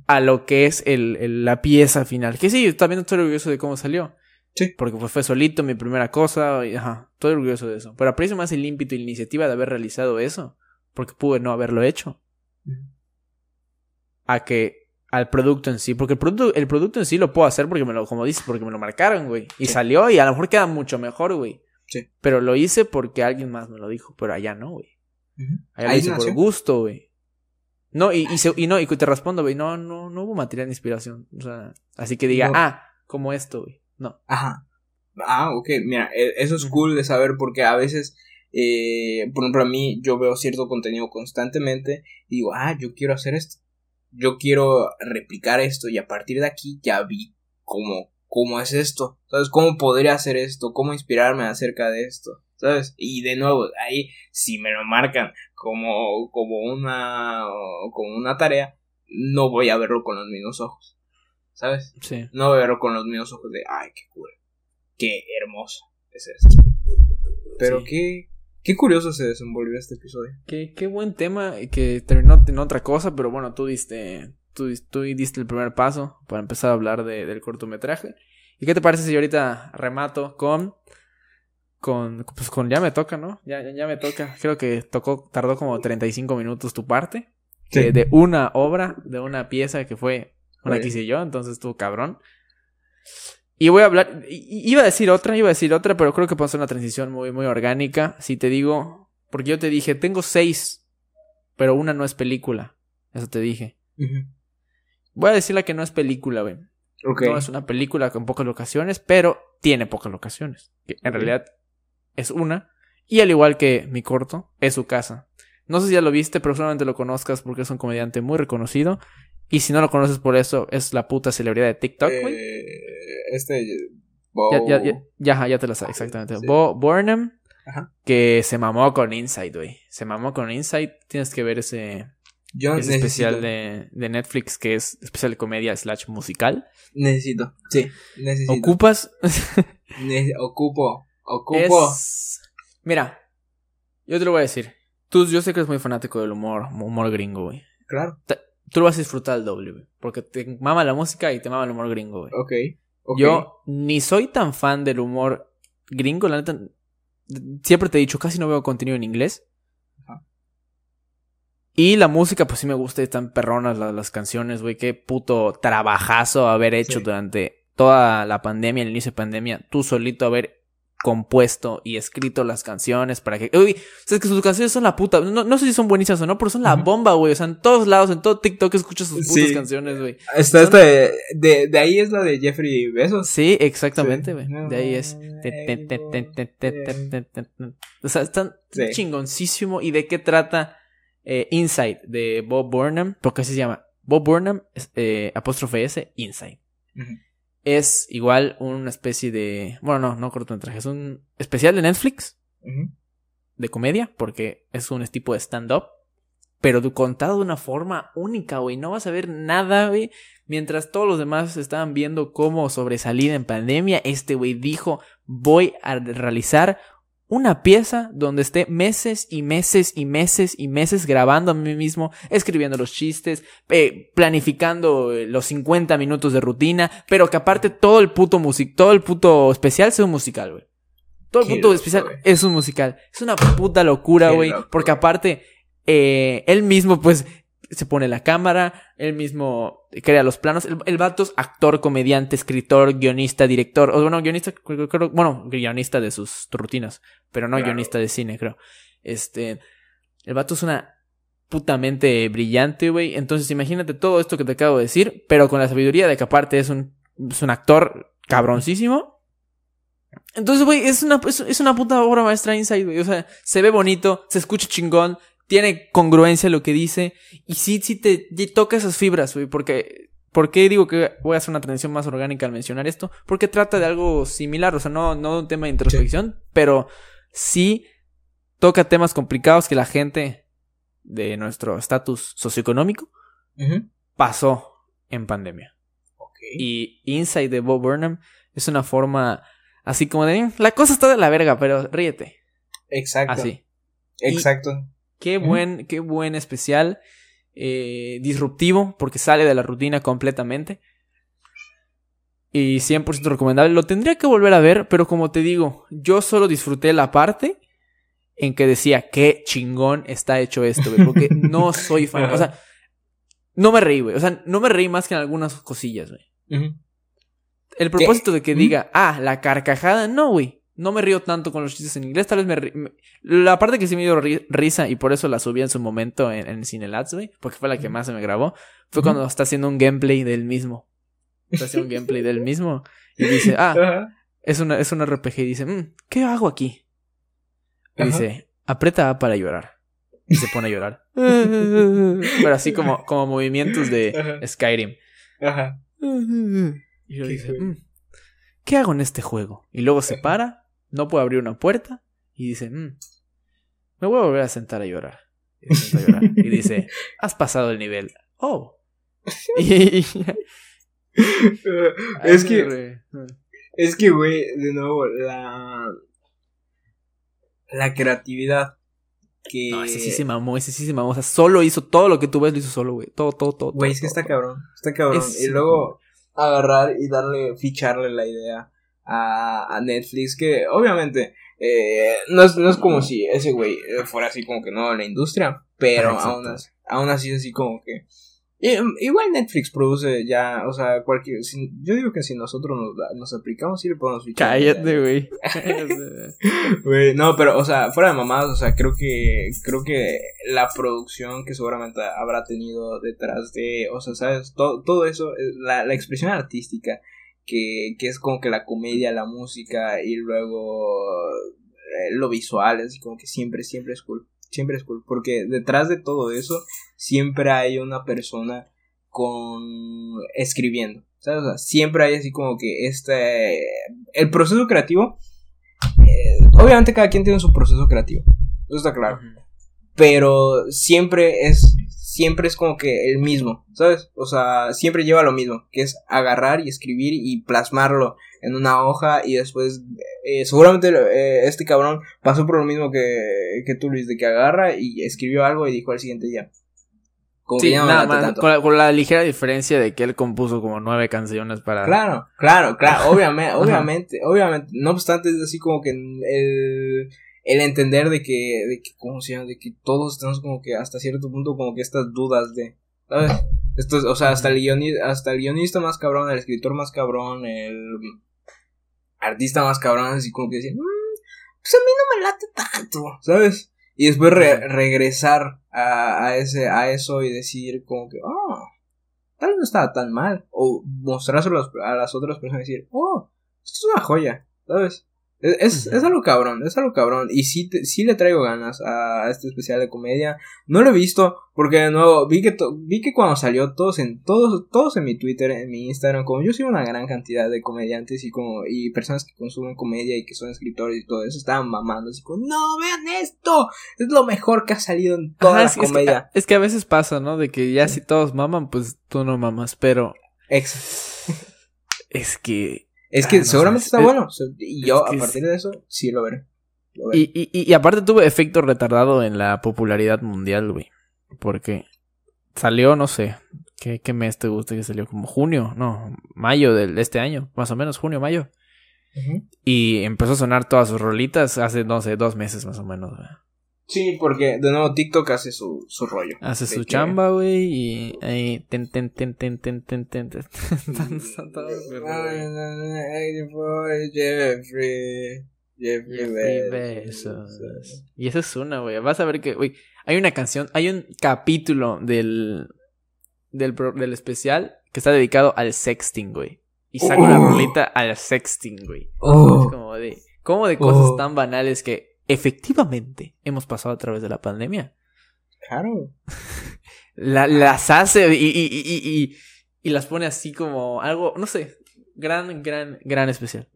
A lo que es el, la pieza final. Que sí, también estoy orgulloso de cómo salió. Sí. Porque pues fue solito mi primera cosa. Y, ajá, estoy orgulloso de eso. Pero aprecio más el ímpetu y la iniciativa de haber realizado eso. Porque pude no haberlo hecho. A que al producto en sí. Porque el producto, el producto en sí lo puedo hacer porque me lo, como dices, porque me lo marcaron, güey. Y salió y a lo mejor queda mucho mejor, güey. Sí. Pero lo hice porque alguien más me lo dijo. Pero allá no, güey. Allá lo hice por gusto, güey. No, y, y, y, no, y te respondo, güey, no, no, no hubo material de inspiración. O sea, así que diga, ah, como esto, güey. No. Ajá. Ah, ok, mira, e, eso es cool de saber porque a veces, eh, por ejemplo, a mí yo veo cierto contenido constantemente y digo, ah, yo quiero hacer esto. Yo quiero replicar esto y a partir de aquí ya vi cómo, cómo es esto. ¿Sabes? ¿Cómo podría hacer esto? ¿Cómo inspirarme acerca de esto? ¿Sabes? Y de nuevo, ahí si me lo marcan como, como una, como una tarea, no voy a verlo con los mismos ojos. ¿Sabes? Sí. No verlo con los mismos ojos de, ay, qué cool, qué hermoso es esto. Pero qué, qué curioso se desenvolvió este episodio. Qué, qué buen tema que terminó en otra cosa, pero bueno, tú diste, tú, tú diste el primer paso para empezar a hablar de, del cortometraje. ¿Y qué te parece si ahorita remato con con, pues con ya me toca, ¿no? Ya, ya, me toca. Creo que tocó, tardó como 35 minutos tu parte. Sí. de, una obra, de una pieza que fue una quise yo, entonces estuvo cabrón. Y voy a hablar, iba a decir otra, iba a decir otra, pero creo que puedo hacer una transición muy, muy orgánica. Si te digo, porque yo te dije, tengo seis, pero una no es película. Eso te dije. Voy a decirle que no es película, güey. No es una película con pocas locaciones, pero tiene pocas locaciones. en realidad es una. Y al igual que mi corto, es su casa. No sé si ya lo viste, pero solamente lo conozcas porque es un comediante muy reconocido. Y si no lo conoces por eso, es la puta celebridad de TikTok, güey. Eh, este. Ya, ya, ya, ya, te lo sabes, exactamente. Bo Burnham, que se mamó con Inside, güey. Se mamó con Inside. Tienes que ver ese, ese especial de, de, Netflix que es especial de comedia slash musical. Necesito, sí, necesito. ¿Ocupas? ocupo, ocupo. Mira, yo te lo voy a decir. Tú, yo sé que eres muy fanático del humor, humor gringo, güey. Claro tú lo vas a disfrutar al doble, güey. Porque te mama la música y te mama el humor gringo, güey. Ok. Yo ni soy tan fan del humor gringo, la neta. Siempre te he dicho, casi no veo contenido en inglés. Ajá. Y la música, pues sí me gusta, están perronas las, las canciones, güey. Qué puto trabajazo haber hecho Sí. durante toda la pandemia, el inicio de pandemia, tú solito haber compuesto y escrito las canciones para que. Uy, o sea, es que sus canciones son la puta. No, no sé si son buenísimas o no, pero son la bomba, güey. O sea, en todos lados, en todo TikTok escuchas sus putas canciones, güey. Está esta de, de, de, ahí es la de Jeffrey Besos. Sí, exactamente, güey. De ahí es. O sea, están sí. ¿Y de qué trata eh, Inside de Bob Burnham? Porque así se llama. Bob Burnham, eh, apóstrofe S, Inside. Uh. Es igual una especie de... Bueno, no, no cortometraje. Es un especial de Netflix de comedia, porque es un tipo de stand-up, pero contado de una forma única, güey. No vas a ver nada, güey. Mientras todos los demás estaban viendo cómo sobresalir en pandemia, este güey dijo, voy a realizar una pieza donde esté meses y meses y meses y meses grabando a mí mismo, escribiendo los chistes, eh, planificando eh, los 50 minutos de rutina, pero que aparte todo el puto music, todo el puto especial sea un musical, güey. Todo el Qué puto loco, especial es un musical. Es una puta locura, güey. Porque aparte, eh, él mismo, pues, se pone la cámara, él mismo crea los planos. El, el vato es actor, comediante, escritor, guionista, director. O bueno, guionista, creo- bueno, guionista de sus rutinas, pero no Claro. guionista de cine, creo. Este, el vato es una putamente brillante, güey. Entonces, imagínate todo esto que te acabo de decir, pero con la sabiduría de que aparte es un, es un actor cabroncísimo. Entonces, güey, es una, es, es una puta obra maestra Inside, güey. O sea, se ve bonito, se escucha chingón, tiene congruencia lo que dice. Y sí, sí te, te toca esas fibras, güey. Porque, ¿por qué digo que voy a hacer una transición más orgánica al mencionar esto? Porque trata de algo similar. O sea, no, no de un tema de introspección, pero sí toca temas complicados que la gente de nuestro estatus socioeconómico pasó en pandemia. Y Inside de Bob Burnham es una forma así como de "Mm, la cosa está de la verga, pero ríete. Exacto. Así. Exacto. Qué buen, qué buen especial. eh, disruptivo, porque sale de la rutina completamente. Y 100% recomendable. Lo tendría que volver a ver, pero como te digo, yo solo disfruté la parte en que decía qué chingón está hecho esto, güey. Porque no soy fan. O sea, no me reí, güey. O sea, no me reí más que en algunas cosillas, güey. El propósito de que diga, ah, la carcajada, no, güey. No me río tanto con los chistes en inglés, tal vez me, me- La parte que sí me dio ri- risa y por eso la subí en su momento en, en Cinelats, güey, porque fue la que más se me grabó, fue cuando está haciendo un gameplay del mismo. Está haciendo un gameplay del mismo y dice, ah, es, una, es un RPG y dice, "Mm, ¿qué hago aquí? Y dice, aprieta A para llorar. Y se pone a llorar. Pero así como, como movimientos de. Skyrim. Ajá. Y Qué dice. "Mm, ¿qué hago en este juego? Y luego se para, no puede abrir una puerta y dice, "Mm, me voy a volver a sentar a llorar. Y se sienta a llorar. Y dice, has pasado el nivel. Oh. Y, es que, es que, güey, de nuevo, la. La creatividad que. No, ese sí se mamó, ese sí se mamó. O sea, solo hizo todo lo que tú ves, lo hizo solo, güey. Todo, todo, todo. Güey, es que está cabrón. Está cabrón. Es- Y luego agarrar y darle, ficharle la idea a, a Netflix, que obviamente eh, no, es, no es como si ese güey eh, fuera así como que no la industria, pero exacto. aún así, aún así es así como que. igual Netflix produce ya, o sea, cualquier. si- yo digo que si nosotros nos aplicamos, sí le podemos fichar. Cállate, güey. Güey, no, pero, o sea, fuera de mamadas, o sea, creo que, creo que la producción que seguramente habrá tenido detrás de, o sea, sabes, todo, todo eso, eh, la, la expresión artística, que, que es como que la comedia, la música y luego eh, lo visual, es como que siempre, siempre es cool, siempre es cool, porque detrás de todo eso siempre hay una persona con escribiendo, ¿sabes? O sea, siempre hay así como que este, el proceso creativo eh, obviamente cada quien tiene su proceso creativo. Eso está claro. Pero siempre es. Siempre es como que el mismo, ¿sabes? O sea, siempre lleva lo mismo, que es agarrar y escribir y plasmarlo en una hoja y después, eh, seguramente eh, este cabrón pasó por lo mismo que, que tú, Luis, de que agarra y escribió algo y dijo al siguiente día. Como que Sí, ya no nada late más, tanto. con la, con la ligera diferencia de que él compuso como nueve canciones para... Claro, claro, claro, obviamente, obviamente, obviamente, no obstante es así como que el, el entender de que, de que, ¿cómo se llama? De que todos tenemos como que hasta cierto punto como que estas dudas de, ¿sabes? Esto, o sea, hasta el, guionista, hasta el guionista más cabrón, el escritor más cabrón, el artista más cabrón, así como que decir, mm, pues a mí no me late tanto, ¿sabes? Y después regresar a, a, ese, a eso y decir como que, oh, tal vez no estaba tan mal. O mostrárselo a las otras personas y decir, oh, esto es una joya, ¿sabes? Es, es, algo cabrón, es algo cabrón. Y sí, sí le traigo ganas a este especial de comedia. No lo he visto porque de nuevo vi que, vi que cuando salió todos en, todos, todos en mi Twitter, en mi Instagram, como yo sigo una gran cantidad de comediantes y como, y personas que consumen comedia y que son escritores y todo eso, estaban mamando así como, no, vean esto, es lo mejor que ha salido en toda la comedia. Es que, a veces pasa, ¿no? De que ya si todos maman, pues tú no mamas, pero... Es que es que ah, seguramente está bueno. Y yo, a partir de eso, sí lo veré. Y, y, y, aparte tuvo efecto retardado en la popularidad mundial, güey. Porque salió, no sé, ¿qué, qué mes te gusta que salió? Como junio, no, mayo de este año, más o menos, junio, mayo. Y empezó a sonar todas sus rolitas hace, no sé, dos meses más o menos, güey. Sí, porque de nuevo TikTok hace su, su rollo. Hace su chamba, güey, y ahí ten ten ten ten ten ten ten ten Jeffrey. Jeffrey Besos. Y esa es una, güey. Vas a ver que, güey, hay una canción, hay un capítulo del del, del especial que está dedicado al sexting, güey. Y saca una rolita al sexting, güey. Es como de, como de cosas tan banales que efectivamente hemos pasado a través de la pandemia. Claro. las hace y, y, y, y, las pone así como algo, no sé, gran, gran, gran especial.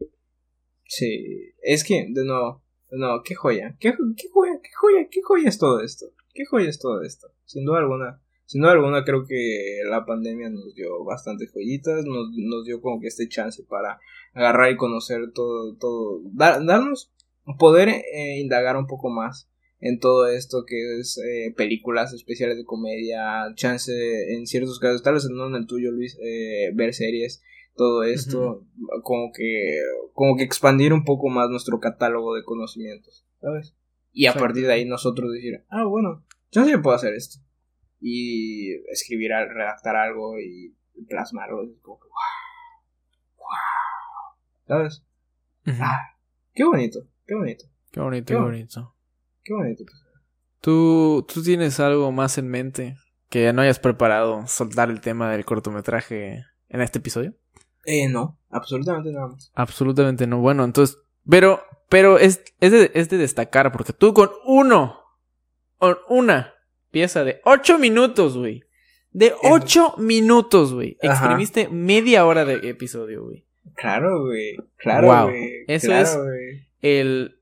Sí, es que, de nuevo, no, qué joya, qué, qué joya, qué joya, qué joya es todo esto, qué joya es todo esto, sin duda alguna. Sin duda alguna creo que la pandemia nos dio bastantes joyitas, nos, nos dio como que este chance para agarrar y conocer todo, todo, darnos poder eh, indagar un poco más en todo esto que es eh, películas especiales de comedia, chance en ciertos casos, tal vez no en el tuyo Luis, eh, ver series, todo esto, como que como que expandir un poco más nuestro catálogo de conocimientos, ¿sabes? Y a partir de ahí nosotros decir, ah, bueno, yo sí puedo hacer esto. Y escribir, redactar algo y plasmarlo, es como que, wow, wow, ¿sabes? Ah, qué bonito. Qué bonito. Qué bonito, qué, bonito. Qué bonito. ¿Tú, ¿Tú tienes algo más en mente que no hayas preparado soltar el tema del cortometraje en este episodio? Eh, no, absolutamente nada más. Absolutamente no. Bueno, entonces, pero, pero es, es, de, es de destacar porque tú con uno, con una pieza de ocho minutos, güey. De ocho minutos, güey. Exprimiste media hora de episodio, güey. Claro, güey. Claro, güey. Eso es el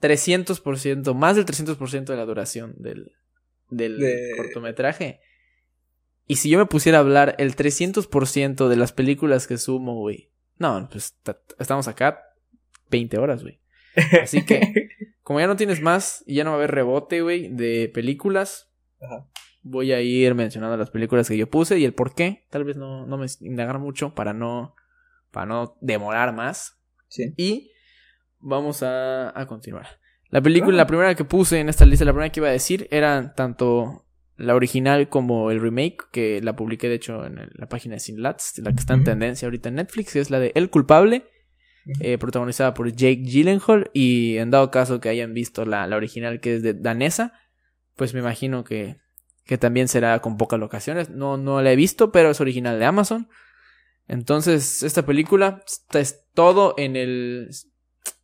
300%, más del 300% de la duración del, del cortometraje. Y si yo me pusiera a hablar el 300% de las películas que sumo, güey. No, pues estamos acá 20 horas, güey. Así que, como ya no tienes más y ya no va a haber rebote, güey, de películas, voy a ir mencionando las películas que yo puse y el por qué. Tal vez no, no me indagar mucho para no, para no demorar más. Sí. Y vamos a, continuar. La película, la primera que puse en esta lista, la primera que iba a decir, era tanto la original como el remake, que la publiqué de hecho en la página de Sinlats, la que está en tendencia ahorita en Netflix, que es la de El culpable, eh, protagonizada por Jake Gyllenhaal, y en dado caso que hayan visto la, la original que es de danesa, pues me imagino que, que también será con pocas locaciones. No, no la he visto, pero es original de Amazon. Entonces, esta película es todo en el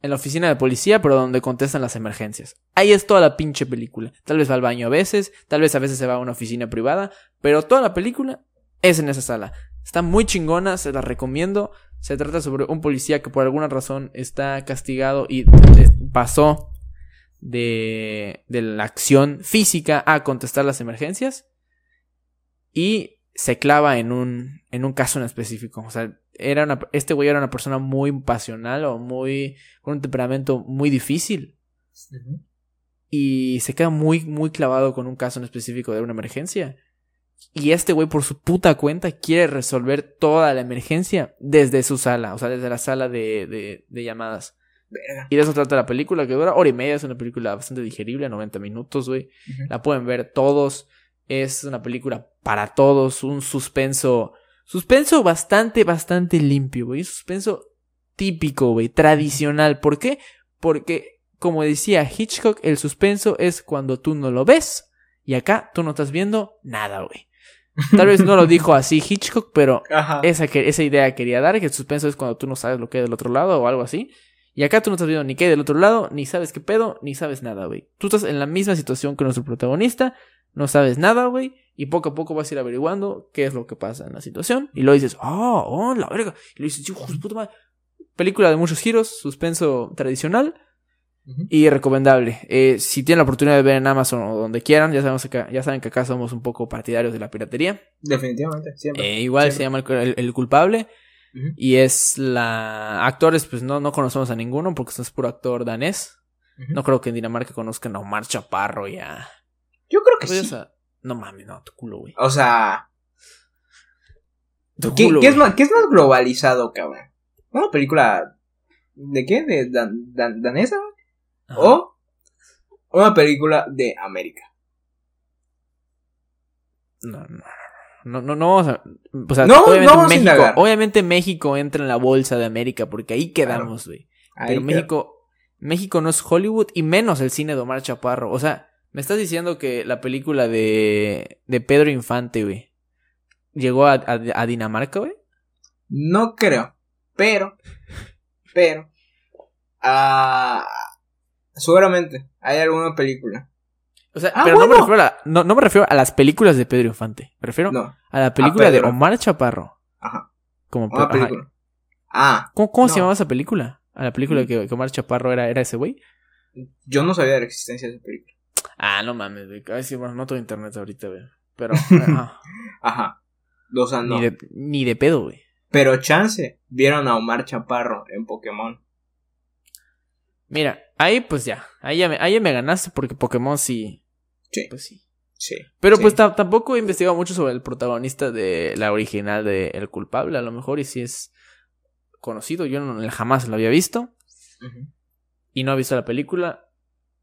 en la oficina de policía, pero donde contestan las emergencias. Ahí es toda la pinche película. Tal vez va al baño a veces, tal vez a veces se va a una oficina privada, pero toda la película es en esa sala. Está muy chingona, se la recomiendo. Se trata sobre un policía que por alguna razón está castigado y pasó de, de la acción física a contestar las emergencias. Y se clava en un, en un caso en específico. O sea, era una, este güey era una persona muy pasional o muy, con un temperamento muy difícil. Y se queda muy, muy clavado con un caso en específico de una emergencia. Y este güey por su puta cuenta quiere resolver toda la emergencia desde su sala, o sea, desde la sala de, de, de llamadas Verga. Y de eso trata la película, que dura hora y media. Es una película bastante digerible, 90 minutos, güey. La pueden ver todos. Es una película para todos. Un suspenso. Suspenso bastante, bastante limpio, güey. Un suspenso típico, güey. Tradicional. ¿Por qué? Porque, como decía Hitchcock, el suspenso es cuando tú no lo ves. Y acá tú no estás viendo nada, güey. Tal vez no lo dijo así Hitchcock, pero esa, que, esa idea quería dar, que el suspenso es cuando tú no sabes lo que hay del otro lado o algo así. Y acá tú no estás viendo ni qué hay del otro lado, ni sabes qué pedo, ni sabes nada, güey. Tú estás en la misma situación que nuestro protagonista, no sabes nada, güey, y poco a poco vas a ir averiguando qué es lo que pasa en la situación. Y luego dices, oh, oh, la verga. Y lo dices, hijo de puta madre. Película de muchos giros, suspenso tradicional y recomendable. Eh, si tienen la oportunidad de ver en Amazon o donde quieran, ya, sabemos que, ya saben que acá somos un poco partidarios de la piratería. Definitivamente, siempre. Eh, igual se llama el- culpable. Y es la. Actores, pues no, no conocemos a ninguno porque es puro actor danés. No creo que en Dinamarca conozcan a Omar Chaparro y a. Yo creo que sí. a- No mames, no, tu culo, güey. O sea, Tu ¿qué, culo, qué es más, qué es más globalizado, cabrón? ¿Una película de qué? ¿De dan- dan- danesa? Ajá. ¿O una película de América? No, no. No, no, no vamos a. O sea, No, obviamente, no vamos a México, indagar. obviamente México entra en la bolsa de América porque ahí quedamos, güey. Pero queda. México, México no es Hollywood y menos el cine de Omar Chaparro. O sea, me estás diciendo que la película de, de Pedro Infante, güey, llegó a, a, a Dinamarca, güey. No creo. Pero, pero, ah, seguramente hay alguna película. O sea, Ah, pero no, me bueno. refiero a la- no, no me refiero a las películas de Pedro Infante. Me refiero No, a la película de. Omar Chaparro. ajá, Como una ajá. Ah, ¿Cómo, cómo se llamaba esa película? A la película Mm. que, que Omar Chaparro era, era ese güey. yo no sabía de la existencia de esa película. Ah, no mames, güey. Ay, sí, bueno, no tengo internet ahorita, güey. Pero, ajá. Ajá. O sea, no. ni, de, ni de pedo, güey. Pero chance, vieron a Omar Chaparro en Pokémon. Mira, ahí pues ya. Ahí ya me, ahí ya me ganaste porque Pokémon sí. Sí. Pues sí. Sí. Pero sí. pues ta- tampoco he investigado mucho sobre el protagonista de la original de El Culpable. A lo mejor y si es conocido. Yo no, jamás lo había visto. Y no he visto la película.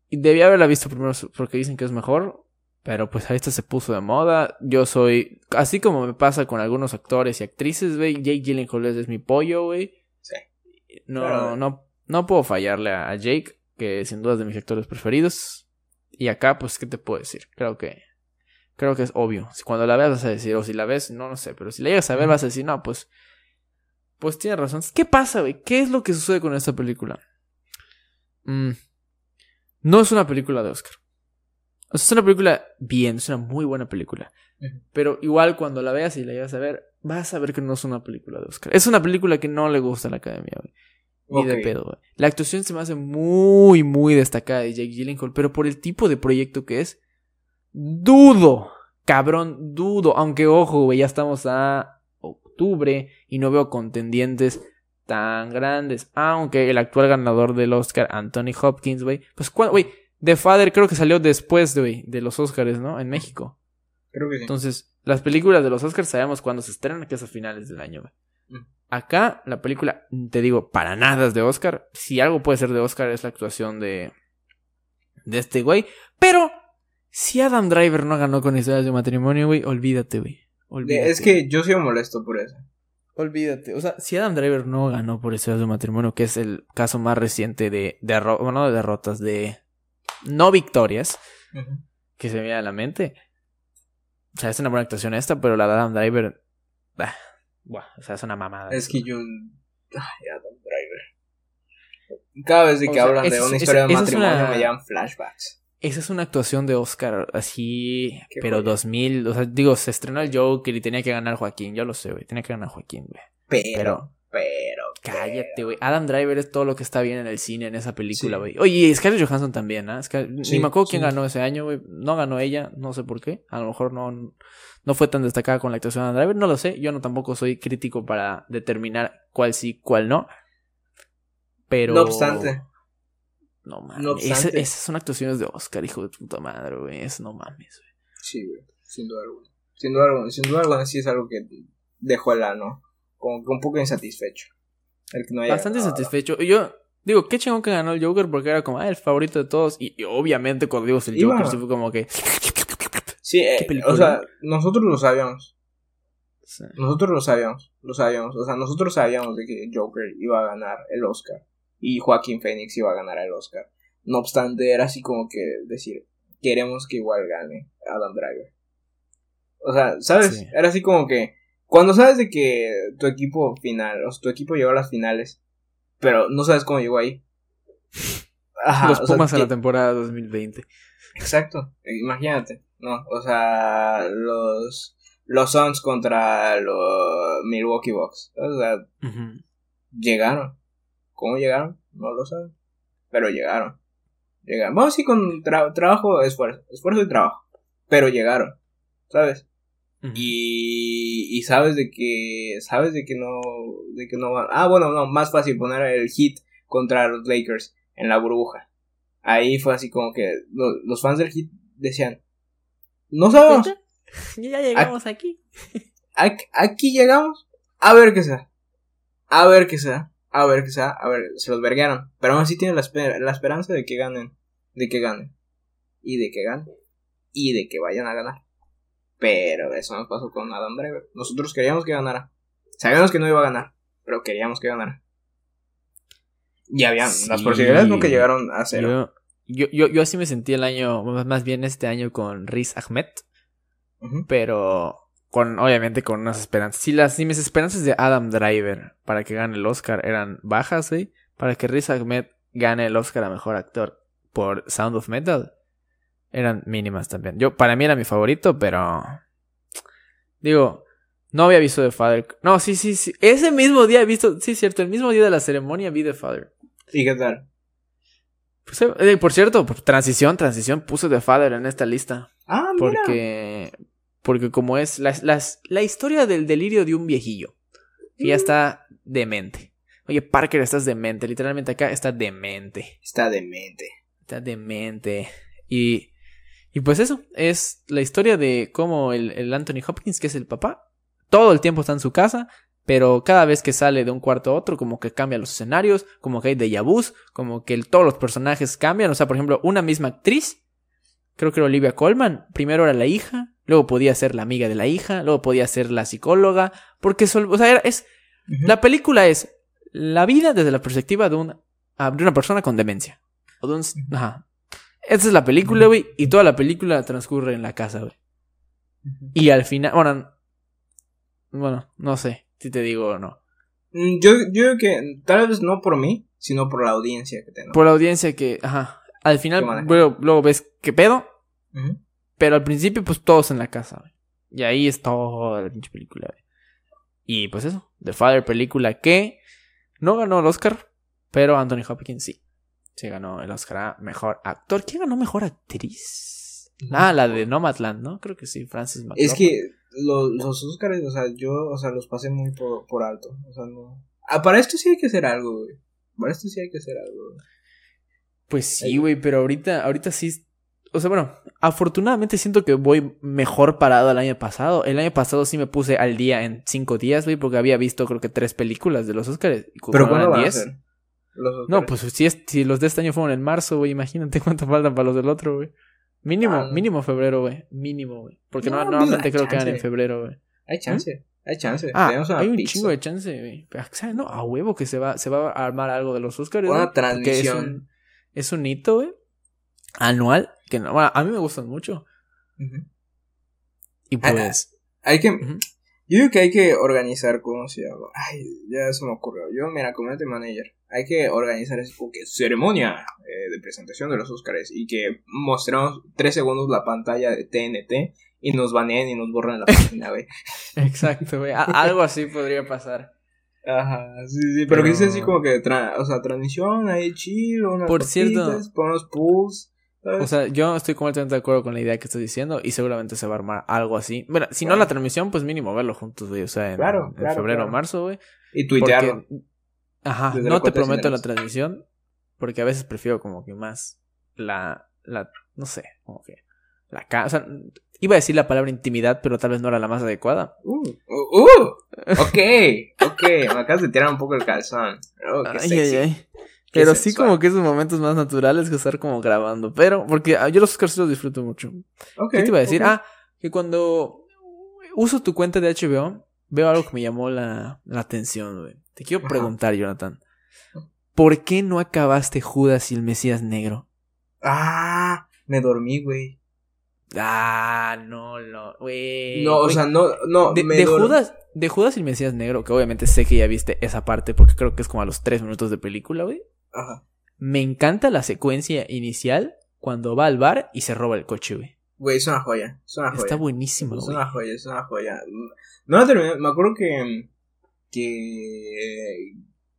Y debía haberla visto primero porque dicen que es mejor. Pero pues ahorita se puso de moda. Yo soy. Así como me pasa con algunos actores y actrices, güey. Jake Gyllenhaal es, mi pollo, güey. Sí. No, Pero- no, no puedo fallarle a Jake, que sin duda es de mis actores preferidos. Y acá, pues, ¿qué te puedo decir? Creo que. Creo que es obvio. Si cuando la veas vas a decir, o si la ves, no, no sé. Pero si la llegas a ver, vas a decir, no, pues. Pues tiene razón. ¿Qué pasa, güey? ¿Qué es lo que sucede con esta película? Mm, no es una película de Oscar. O sea, es una película bien, es una muy buena película. Pero igual cuando la veas y la llegas a ver, vas a ver que no es una película de Oscar. Es una película que no le gusta a la academia, güey. Ni de pedo, güey. La actuación se me hace muy, muy destacada de Jake Gyllenhaal, pero por el tipo de proyecto que es, dudo, cabrón, dudo. Aunque, ojo, güey, ya estamos a octubre y no veo contendientes tan grandes. Aunque el actual ganador del Oscar, Anthony Hopkins, güey, pues, ¿cuándo? güey, The Father creo que salió después, güey, de los Oscars, ¿no? En México. Creo que sí. Entonces, las películas de los Oscars sabemos cuándo se estrenan, que es a finales del año, güey. Mm. Acá, la película, te digo, para nada es de Oscar. Si algo puede ser de Oscar es la actuación de. de este güey. Pero, si Adam Driver no ganó con historias de matrimonio, güey, olvídate, güey. Es que yo soy molesto por eso. Olvídate. O sea, si Adam Driver no ganó por historias de matrimonio, que es el caso más reciente de. derro- bueno, no de derrotas, de. no victorias que se me viene a la mente. O sea, es una buena actuación esta, pero la de Adam Driver. ah, buah, o sea, es una mamada. Es que yo. Ay, Adam Driver. Cada vez de O que sea, hablan de una historia de matrimonio una- me llaman flashbacks. Esa es una actuación de Oscar así, Qué pero joya. 2000. O sea, digo, se estrenó el Joker y tenía que ganar Joaquín. Yo lo sé, güey. Tenía que ganar Joaquín, güey. Pero, Pero, pero. cállate, güey. Adam Driver es todo lo que está bien en el cine, en esa película, Sí. güey. Oye, y Scarlett Johansson también, ¿ah? Scar- Sí, Ni me acuerdo quién ganó ese año, güey. No ganó ella, no sé por qué. A lo mejor no, no fue tan destacada con la actuación de Adam Driver, no lo sé. Yo no tampoco soy crítico para determinar cuál sí, cuál no. Pero. No obstante. No mames. No Esa- esas son actuaciones de Oscar, hijo de puta madre, güey. Eso no mames, güey. Sí, güey. Sin duda alguna. Sin duda alguna. Sin duda alguna, sí es algo que dejó el ano. Como que un poco insatisfecho. El que no haya Bastante ganado. satisfecho. Yo, Digo, qué chingón que ganó el Joker porque era como, ah, el favorito de todos. Y, y obviamente cuando digo el Joker, sí fue como que. Sí, eh, o sea, nosotros lo sabíamos. Sí. Nosotros lo sabíamos. Lo sabíamos. O sea, nosotros sabíamos de que Joker iba a ganar el Oscar. Y Joaquín Phoenix iba a ganar el Oscar. No obstante, era así como que decir, queremos que igual gane Adam Driver. O sea, ¿sabes? Sí. Era así como que cuando sabes de que tu equipo final, o sea, tu equipo llegó a las finales, pero no sabes cómo llegó ahí. Ajá, Los o sea, Pumas que- la temporada 2020. Exacto, imagínate, ¿no? O sea, los, los Suns contra los Milwaukee Bucks. O sea, llegaron. ¿Cómo llegaron? No lo saben. Pero llegaron. Llegaron. Vamos sí con tra- trabajo, esfuerzo. Esfuerzo y trabajo. Pero llegaron. ¿Sabes? Y, y sabes de que sabes de que no de que no va ah bueno no más fácil poner el hit contra los Lakers en la burbuja ahí fue así como que lo- los fans del hit decían no sabemos Ya llegamos aquí. aquí, aquí llegamos a ver qué sea a ver qué sea a ver sea a ver se los verguearon pero aún así tienen la, esper- la esperanza de que ganen de que ganen y de que ganen y de que vayan a ganar pero eso no pasó con Adam Driver. Nosotros queríamos que ganara. Sabíamos que no iba a ganar, pero queríamos que ganara. Y habían las posibilidades nunca llegaron a cero. Yo, yo, yo, yo así me sentí el año, más bien este año con Riz Ahmed, pero con, obviamente con unas esperanzas. Si las, si mis esperanzas de Adam Driver para que gane el Oscar eran bajas, güey, para que Riz Ahmed gane el Oscar a Mejor Actor por Sound of Metal, eran mínimas también. Yo, para mí era mi favorito, pero... Digo, no había visto The Father. No, sí, sí, sí. Ese mismo día he visto, sí, cierto, el mismo día de la ceremonia vi The Father. ¿Y qué tal? Pues, eh, por cierto, por transición, transición, puse The Father en esta lista. Ah, mira. Porque, porque como es la, las- la historia del delirio de un viejillo, que ya está demente. Oye, Parker, estás demente. Literalmente acá está demente. Está demente. Está demente. Y, y pues eso, es la historia de cómo el, el Anthony Hopkins, que es el papá, todo el tiempo está en su casa, pero cada vez que sale de un cuarto a otro, como que cambia los escenarios, como que hay déjà vus, como que el- todos los personajes cambian. O sea, por ejemplo, una misma actriz, creo que era Olivia Colman, primero era la hija, luego podía ser la amiga de la hija, luego podía ser la psicóloga, porque o sea, era- es, la película es la vida desde la perspectiva de una, ah, de una persona con demencia. O de un- ajá. Esta es la película, güey, y toda la película transcurre en la casa, güey. Y al final, bueno, bueno, no sé si te digo o no. Mm, Yo, yo creo que tal vez no por mí, sino por la audiencia que tengo. Por la audiencia que, ajá, al ¿Qué final, luego, luego ves qué pedo. Pero al principio, pues todos en la casa, güey. Y ahí es toda la pinche película, güey. Y pues eso, The Father, película que no ganó el Oscar, pero Anthony Hopkins sí. Se ganó el Oscar a mejor actor. ¿Quién ganó mejor actriz? Ah, la de Nomadland, ¿no? Creo que sí, Francis McDormand. Es que lo- los Oscars, o sea, yo, o sea, los pasé muy por, por alto. O sea, no. Ah, para esto sí hay que hacer algo, güey. Para esto sí hay que hacer algo, güey. Pues sí, güey, pero ahorita, ahorita sí. O sea, bueno, afortunadamente siento que voy mejor parado el año pasado. El año pasado sí me puse al día en cinco días, güey, porque había visto creo que tres películas de los Oscars. y Pero ¿cuándo van a 10. ser? Los? No, pues si, es, si los de este año fueron en marzo, güey, imagínate cuánto faltan para los del otro, güey. Mínimo, Ah, mínimo febrero, güey. Mínimo, güey. Porque no, No, normalmente creo que eran en febrero, güey. Hay chance, hay chance. Ah, hay un pizza. chingo de chance, güey. ¿sabes? No, a huevo que se va, se va a armar algo de los Oscars. Una Es un, es un hito, güey. Anual. Que no, bueno, a mí me gustan mucho. Ujú. Y Ah, pues. Hay que. ujú. Yo digo que hay que organizar, ¿cómo se llama? Ay, ya se me ocurrió. Yo, mira, community manager. Hay que organizar como que ceremonia eh, de presentación de los Oscars y que mostremos tres segundos la pantalla de TNT y nos baneen y nos borran la página, güey. Exacto, güey. Algo así podría pasar. Ajá, sí, sí. Pero, que Pero- dice así como que, tra- o sea, transmisión ahí chill, unas Por cierto- ponemos pools. ¿Sabes? O sea, yo estoy completamente de acuerdo con la idea que estás diciendo y seguramente se va a armar algo así. Bueno, si no la transmisión, pues mínimo verlo juntos, güey. O sea, en, Claro, en claro, febrero o marzo, güey. y tuitearlo. Porque- Ajá, Desde no te prometo la transmisión porque a veces prefiero como que más la, la, no sé, como que la ca- o sea, iba a decir la palabra intimidad, pero tal vez no era la más adecuada. Uh, uh, uh, ok, ok, me acabas de tirar un poco el calzón. Oh, qué Ay, sexy. ay, ay. Pero sí como que esos momentos más naturales que estar como grabando. Pero, porque ah, yo los Oscars los disfruto mucho. ¿Qué te iba a decir? Ah, que cuando uso tu cuenta de HBO, veo algo que me llamó la, atención, güey. Te quiero preguntar, Jonathan. ¿Por qué no acabaste Judas y el Mesías Negro? Ah, me dormí, güey. Ah, no, no, güey. No, o sea, no, no. De, Judas, de Judas y el Mesías Negro, que obviamente sé que ya viste esa parte porque creo que es como a los tres minutos de película, güey. Ajá. Me encanta la secuencia inicial cuando va al bar y se roba el coche, güey. Güey, es una joya. Es una joya. Está buenísimo, Es una joya, es una joya. No la terminé. Me acuerdo que. Que.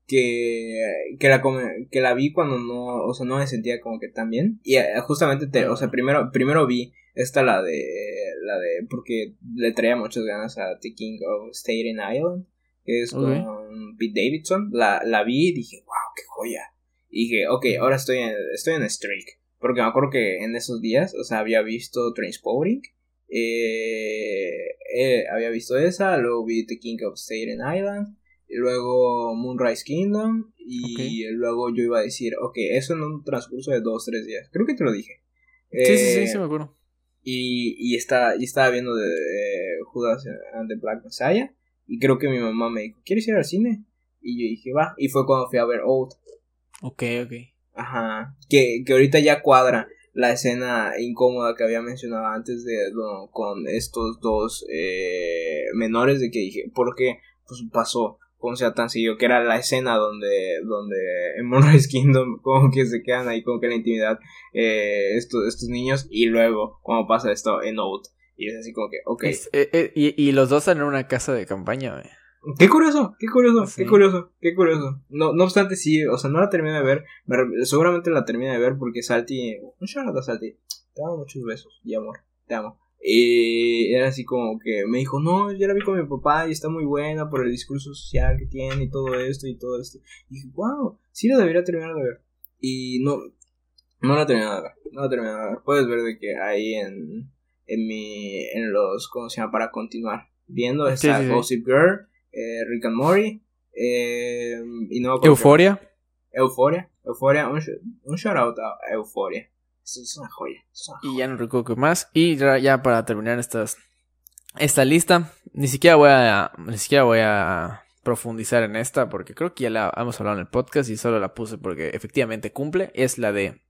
Que, que, la, que la vi cuando no, o sea, no me sentía como que tan bien. Y eh, justamente, te, o sea, primero, primero vi esta, la de, la de, porque le traía muchas ganas a The King of Staten Island, que es con Pete Davidson. La, la vi y dije, wow, qué joya. Y dije, ok, ahora estoy en, estoy en streak. Porque me acuerdo que en esos días, o sea, había visto Trainspotting. Eh, eh, había visto esa, luego vi The King of Staten Island, y luego Moonrise Kingdom, y luego yo iba a decir, ok, eso en un transcurso de dos, tres días. Creo que te lo dije. sí, sí, sí, sí, me acuerdo. Y, y, está, y estaba viendo de, Judas and the Black Messiah, y creo que mi mamá me dijo, ¿quieres ir al cine? Y yo dije, va, y fue cuando fui a ver Old. Ok, ok. Ajá. Que, que ahorita ya cuadra la escena incómoda que había mencionado antes de con estos dos eh, menores de que dije, ¿por qué pues pasó? Como sea tan sencillo, que era la escena donde, donde en Moonrise Kingdom como que se quedan ahí como que la intimidad eh, estos, estos niños y luego como pasa esto en Old. Y es así como que, ok. Eh, y, y, los dos están en una casa de campaña, güey. Qué curioso, qué curioso, qué curioso, qué curioso. No, no obstante, sí, o sea, no la terminé de ver. seguramente la terminé de ver porque Salty. Un shout a Salty. Te amo muchos besos y amor. Te amo. Y era así como que me dijo, no, ya la vi con mi papá y está muy buena por el discurso social que tiene y todo esto y todo esto. Y dije, wow, sí la debería terminar de ver. Y no, no la terminé de ver. No la terminé de ver. Puedes ver de que ahí en, en mi, en los, ¿cómo se llama? Para continuar viendo esta Gossip Girl eh, Rick and Morty, eh, y no Euforia. Euforia, Euforia, un, un shout out a Euforia. Es una joya. Y ya no recuerdo más. Y ya, para terminar estas, esta lista, ni siquiera voy a, ni siquiera voy a profundizar en esta porque creo que ya la hemos hablado en el podcast y solo la puse porque efectivamente cumple. Es la de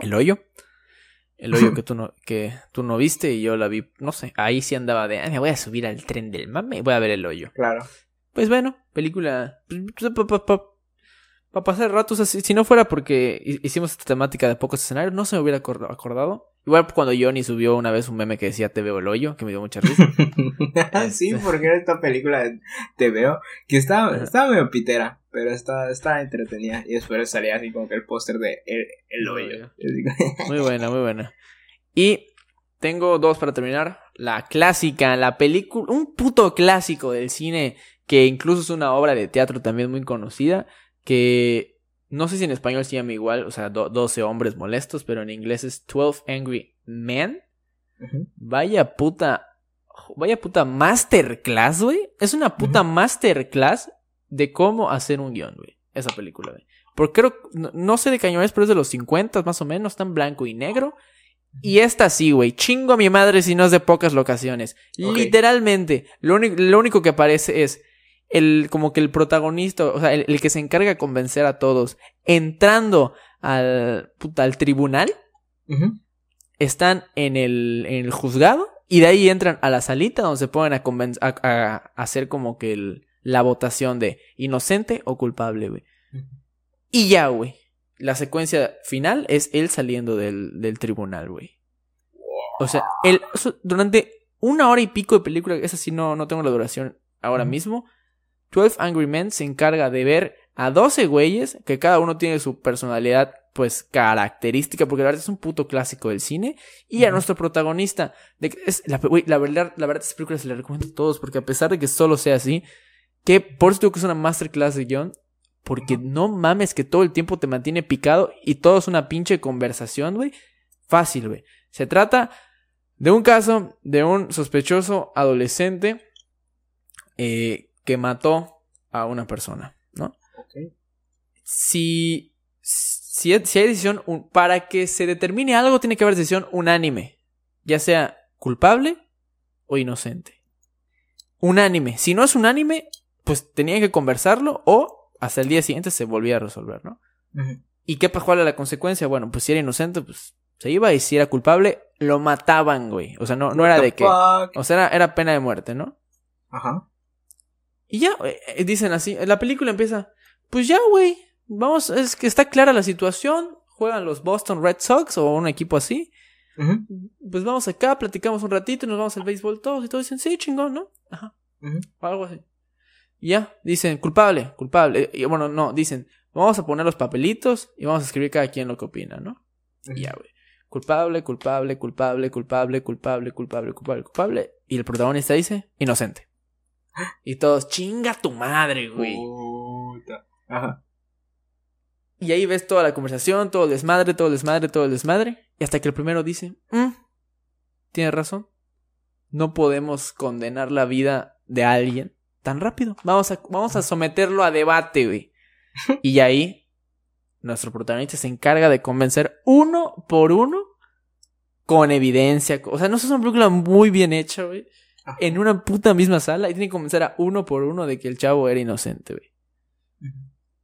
El Hoyo. El hoyo que tú no, que tú no viste y yo la vi, no sé, ahí sí andaba de, me voy a subir al tren del mame y voy a ver el hoyo. Claro. Pues bueno, película, para pa, pa, pasar ratos así, si no fuera porque hicimos esta temática de pocos escenarios, no se me hubiera acordado. Igual cuando Johnny subió una vez un meme que decía Te veo el hoyo, que me dio mucha risa. sí, este. porque era esta película de Te veo, que estaba, estaba medio pitera, pero estaba, estaba entretenida. Y después salía así como que el póster de El, hoyo. muy buena, muy buena. Y tengo dos para terminar. La clásica, la película, un puto clásico del cine, que incluso es una obra de teatro también muy conocida, que no sé si en español se llama igual, o sea, 12 hombres molestos, pero en inglés es 12 Angry Men. Vaya puta. Vaya puta masterclass, güey. Es una puta masterclass de cómo hacer un guion, güey. Esa película, güey. Porque creo, no, sé de qué año es, pero es de los 50 más o menos, en blanco y negro. Y esta sí, güey. Chingo a mi madre si no es de pocas locaciones. Literalmente, lo, lo único que aparece es el, como que el protagonista, o sea, el, que se encarga de convencer a todos, entrando al, puta, al tribunal, están en el, en el juzgado y de ahí entran a la salita donde se ponen a, a, hacer como que el, la votación de inocente o culpable, güey. Y ya, güey. La secuencia final es él saliendo del, del tribunal, güey. O sea, él, durante una hora y pico de película, esa sí no, no tengo la duración ahora mismo, 12 Angry Men se encarga de ver a 12 güeyes que cada uno tiene su personalidad pues característica porque la verdad es un puto clásico del cine y a nuestro protagonista. De es la, la verdad la verdad esta película se la recomiendo a todos porque a pesar de que solo sea así que por eso digo que es una masterclass de guion porque no mames que todo el tiempo te mantiene picado y todo es una pinche conversación güey. Fácil güey. Se trata de un caso de un sospechoso adolescente eh, que mató a una persona, ¿no? Si si, si hay decisión, para que se determine algo, tiene que haber decisión unánime. Ya sea culpable o inocente. Unánime. Si no es unánime, pues tenían que conversarlo o hasta el día siguiente se volvía a resolver, ¿no? ¿Y qué cuál era la consecuencia? Bueno, pues si era inocente, pues se iba y si era culpable, lo mataban, güey. O sea, no, no era de que... O sea, era, era, pena de muerte, ¿no? Ajá. Y ya, eh, dicen así, la película empieza, pues ya, güey, vamos, es que está clara la situación, juegan los Boston Red Sox o un equipo así. Pues vamos acá, platicamos un ratito, nos vamos al béisbol todos y todos dicen, sí, chingón, ¿no? Ajá. O algo así. Y ya, dicen, culpable, culpable. Y bueno, no, dicen, vamos a poner los papelitos y vamos a escribir cada quien lo que opina, ¿no? Y ya, güey. Culpable, culpable, culpable, culpable, culpable, culpable, culpable, culpable. Y el protagonista dice, inocente. Y todos, chinga tu madre, güey. Ajá. Y ahí ves toda la conversación, todo el desmadre, todo el desmadre, todo el desmadre. Y hasta que el primero dice, mm, tienes razón. No podemos condenar la vida de alguien tan rápido. Vamos a, vamos a someterlo a debate, güey. Y ahí, nuestro protagonista se encarga de convencer uno por uno con evidencia. O sea, no es una película muy bien hecha, güey. En una puta misma sala y tiene que convencer a uno por uno de que el chavo era inocente, güey.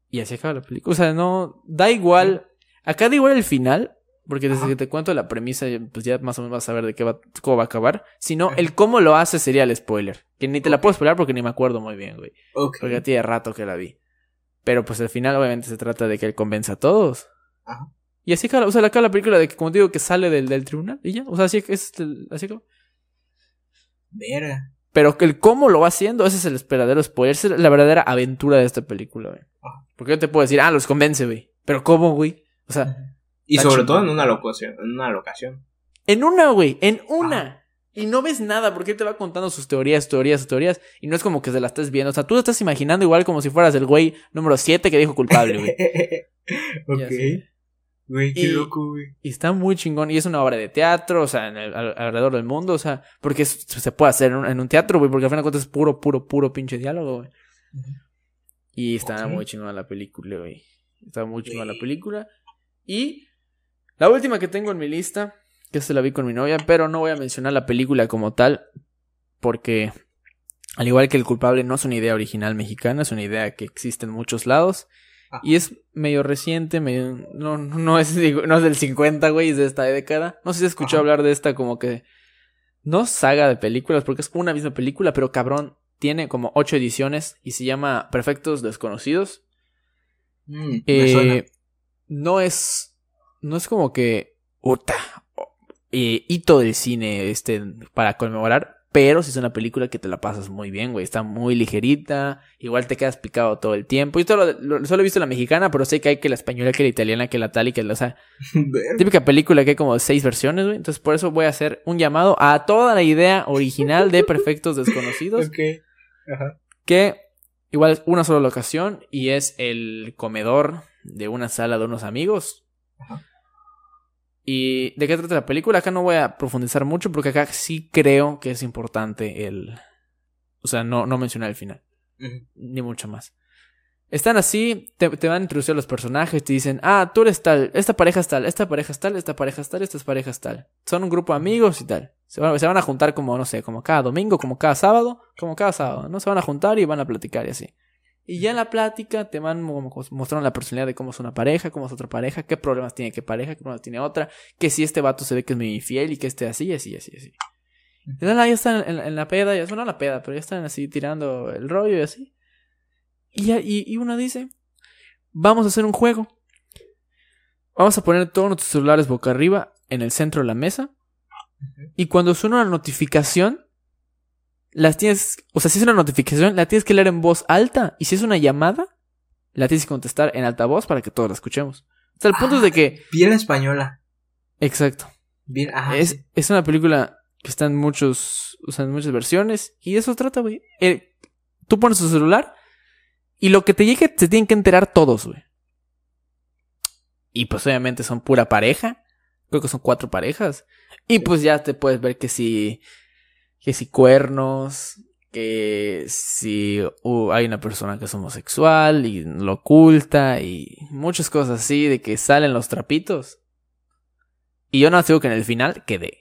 Y así acaba la película. O sea, no. Da igual. Acá da igual el final. Porque desde que te cuento la premisa, pues ya más o menos vas a saber de qué va, cómo va a acabar. Sino el cómo lo hace sería el spoiler. Que ni te la puedo spoiler porque ni me acuerdo muy bien, güey. Porque ya tiene rato que la vi. Pero pues al final, obviamente, se trata de que él convenza a todos. Ajá. Y así acaba, o sea, acaba la película de que, como digo, que sale del, del tribunal. Y ya. O sea, así es. Así acaba. Vera. Pero el cómo lo va haciendo, ese es el esperadero spoiler, esa es la verdadera aventura de esta película, güey. Porque yo te puedo decir, ah, los convence, güey. Pero ¿cómo, güey? O sea. Y sobre todo en una locación, en una locación. En una, güey, en una. Y no ves nada porque él te va contando sus teorías, teorías, teorías. Y no es como que se la estés viendo. O sea, tú lo estás imaginando igual como si fueras el güey número 7 que dijo culpable, güey. ok. Güey, qué loco, güey. Y está muy chingón. Y es una obra de teatro, o sea, en el, alrededor del mundo, o sea, porque se puede hacer en un, teatro, güey, porque al final de cuentas es puro, puro, puro pinche diálogo, güey. Y está muy chingón la película, güey. Está muy chingón la película. Y la última que tengo en mi lista, que se la vi con mi novia, pero no voy a mencionar la película como tal, porque al igual que el culpable no es una idea original mexicana, es una idea que existe en muchos lados. Y es medio reciente, medio, no, no, es, no es del 50, güey, es de esta década. No sé si escuchó hablar de esta como que... No saga de películas, porque es una misma película, pero cabrón, tiene como ocho ediciones y se llama Perfectos Desconocidos. Mm, eh, no es... No es como que... Uta, eh, hito del cine este, para conmemorar, pero si es una película que te la pasas muy bien, güey. Está muy ligerita. Igual te quedas picado todo el tiempo. Yo solo, he visto la mexicana, pero sé que hay que la española, que la italiana, que la tal y que la. O sea, típica película que hay como seis versiones, güey. Entonces por eso voy a hacer un llamado a toda la idea original de Perfectos Desconocidos. ok. Ajá. Que igual es una sola locación y es el comedor de una sala de unos amigos. Ajá. ¿Y de qué trata la película? Acá no voy a profundizar mucho porque acá sí creo que es importante el... O sea, no, no mencionar el final. Ni mucho más. Están así, te, van a introducir a los personajes, te dicen, ah, tú eres tal, esta pareja es tal, esta pareja es tal, esta pareja es tal, esta pareja es tal. Son un grupo de amigos y tal. Se van, se van a juntar como, no sé, como cada domingo, como cada sábado, como cada sábado, ¿no? Se van a juntar y van a platicar y así. Y ya en la plática te van mostrando la personalidad de cómo es una pareja, cómo es otra pareja, qué problemas tiene qué pareja, qué problemas tiene otra, que si este vato se ve que es muy infiel y que esté así, así, así, así. Y ya están en, la peda, ya son la peda, pero ya están así tirando el rollo y así. Y, ya, y, y uno dice, vamos a hacer un juego. Vamos a poner todos nuestros celulares boca arriba en el centro de la mesa. Y cuando suena una notificación, las tienes, o sea, si es una notificación, la tienes que leer en voz alta. Y si es una llamada, la tienes que contestar en alta voz para que todos la escuchemos. O sea, el punto es de que... Ah, bien española. Exacto. Bien, ajá, es, es una película que está en muchos, o sea, en muchas versiones. Y de eso trata, güey. tú pones tu celular y lo que te llegue se tienen que enterar todos, güey. Y pues obviamente son pura pareja. Creo que son cuatro parejas. Y pues ya te puedes ver que si que si cuernos, que si uh, hay una persona que es homosexual y lo oculta y muchas cosas así, de que salen los trapitos. Y yo no digo que en el final quedé.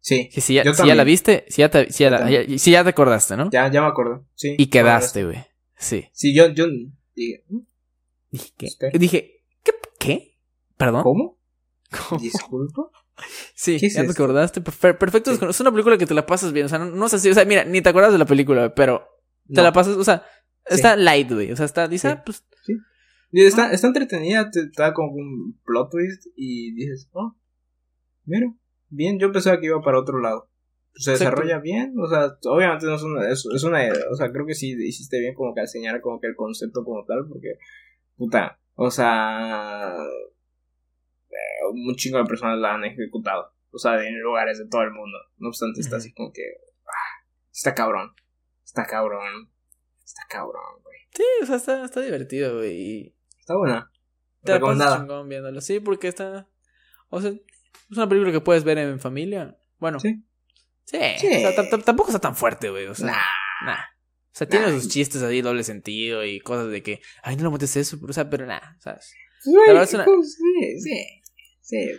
Sí. Que si ya, Yo si ya la viste, si ya te, si ya, la- también. ya- si ya te acordaste, ¿no? Ya, ya me acuerdo. Sí. Y quedaste, güey. Sí. Sí, yo, yo dije, ¿mm? Dije, ¿qué? Dije, ¿qué? ¿Qué? ¿Perdón? ¿cómo? ¿Cómo? Disculpa. Sí, ¿Qué es ya te acordaste. Perfe- Perfecto. Sí. Es una película que te la pasas bien. O sea, no, no es así. O sea, mira, ni te acuerdas de la película, pero te No. la pasas. O sea, Sí. está light, güey. O sea, está. Dice, Sí. ah, pues. Y está, está entretenida, te te da como un plot twist y dices, oh, mira, bien, yo pensaba que iba para otro lado. Se Exacto. desarrolla bien, o sea, obviamente no es una, es, es una, o sea, creo que sí hiciste bien como que al señalar como que el concepto como tal, porque, puta, o sea, un chingo de personas la han ejecutado, o sea, en lugares de todo el mundo, no obstante está así como que, ah, está cabrón, está cabrón, está cabrón, güey, Sí, o sea, está, está divertido, güey. Está buena, te recomendada. chingón viéndolo. Sí, porque está. O sea, es una película que puedes ver en familia. Bueno. Sí. Sí. Sí. O sea, tam- tam- tampoco está tan fuerte, güey. O sea, Nah. nah. O sea, tiene sus chistes ahí, doble sentido y cosas de que, ay, no le montes eso. O sea, pero nada, ¿sabes? Verdad es una- Sí, sí. Sí.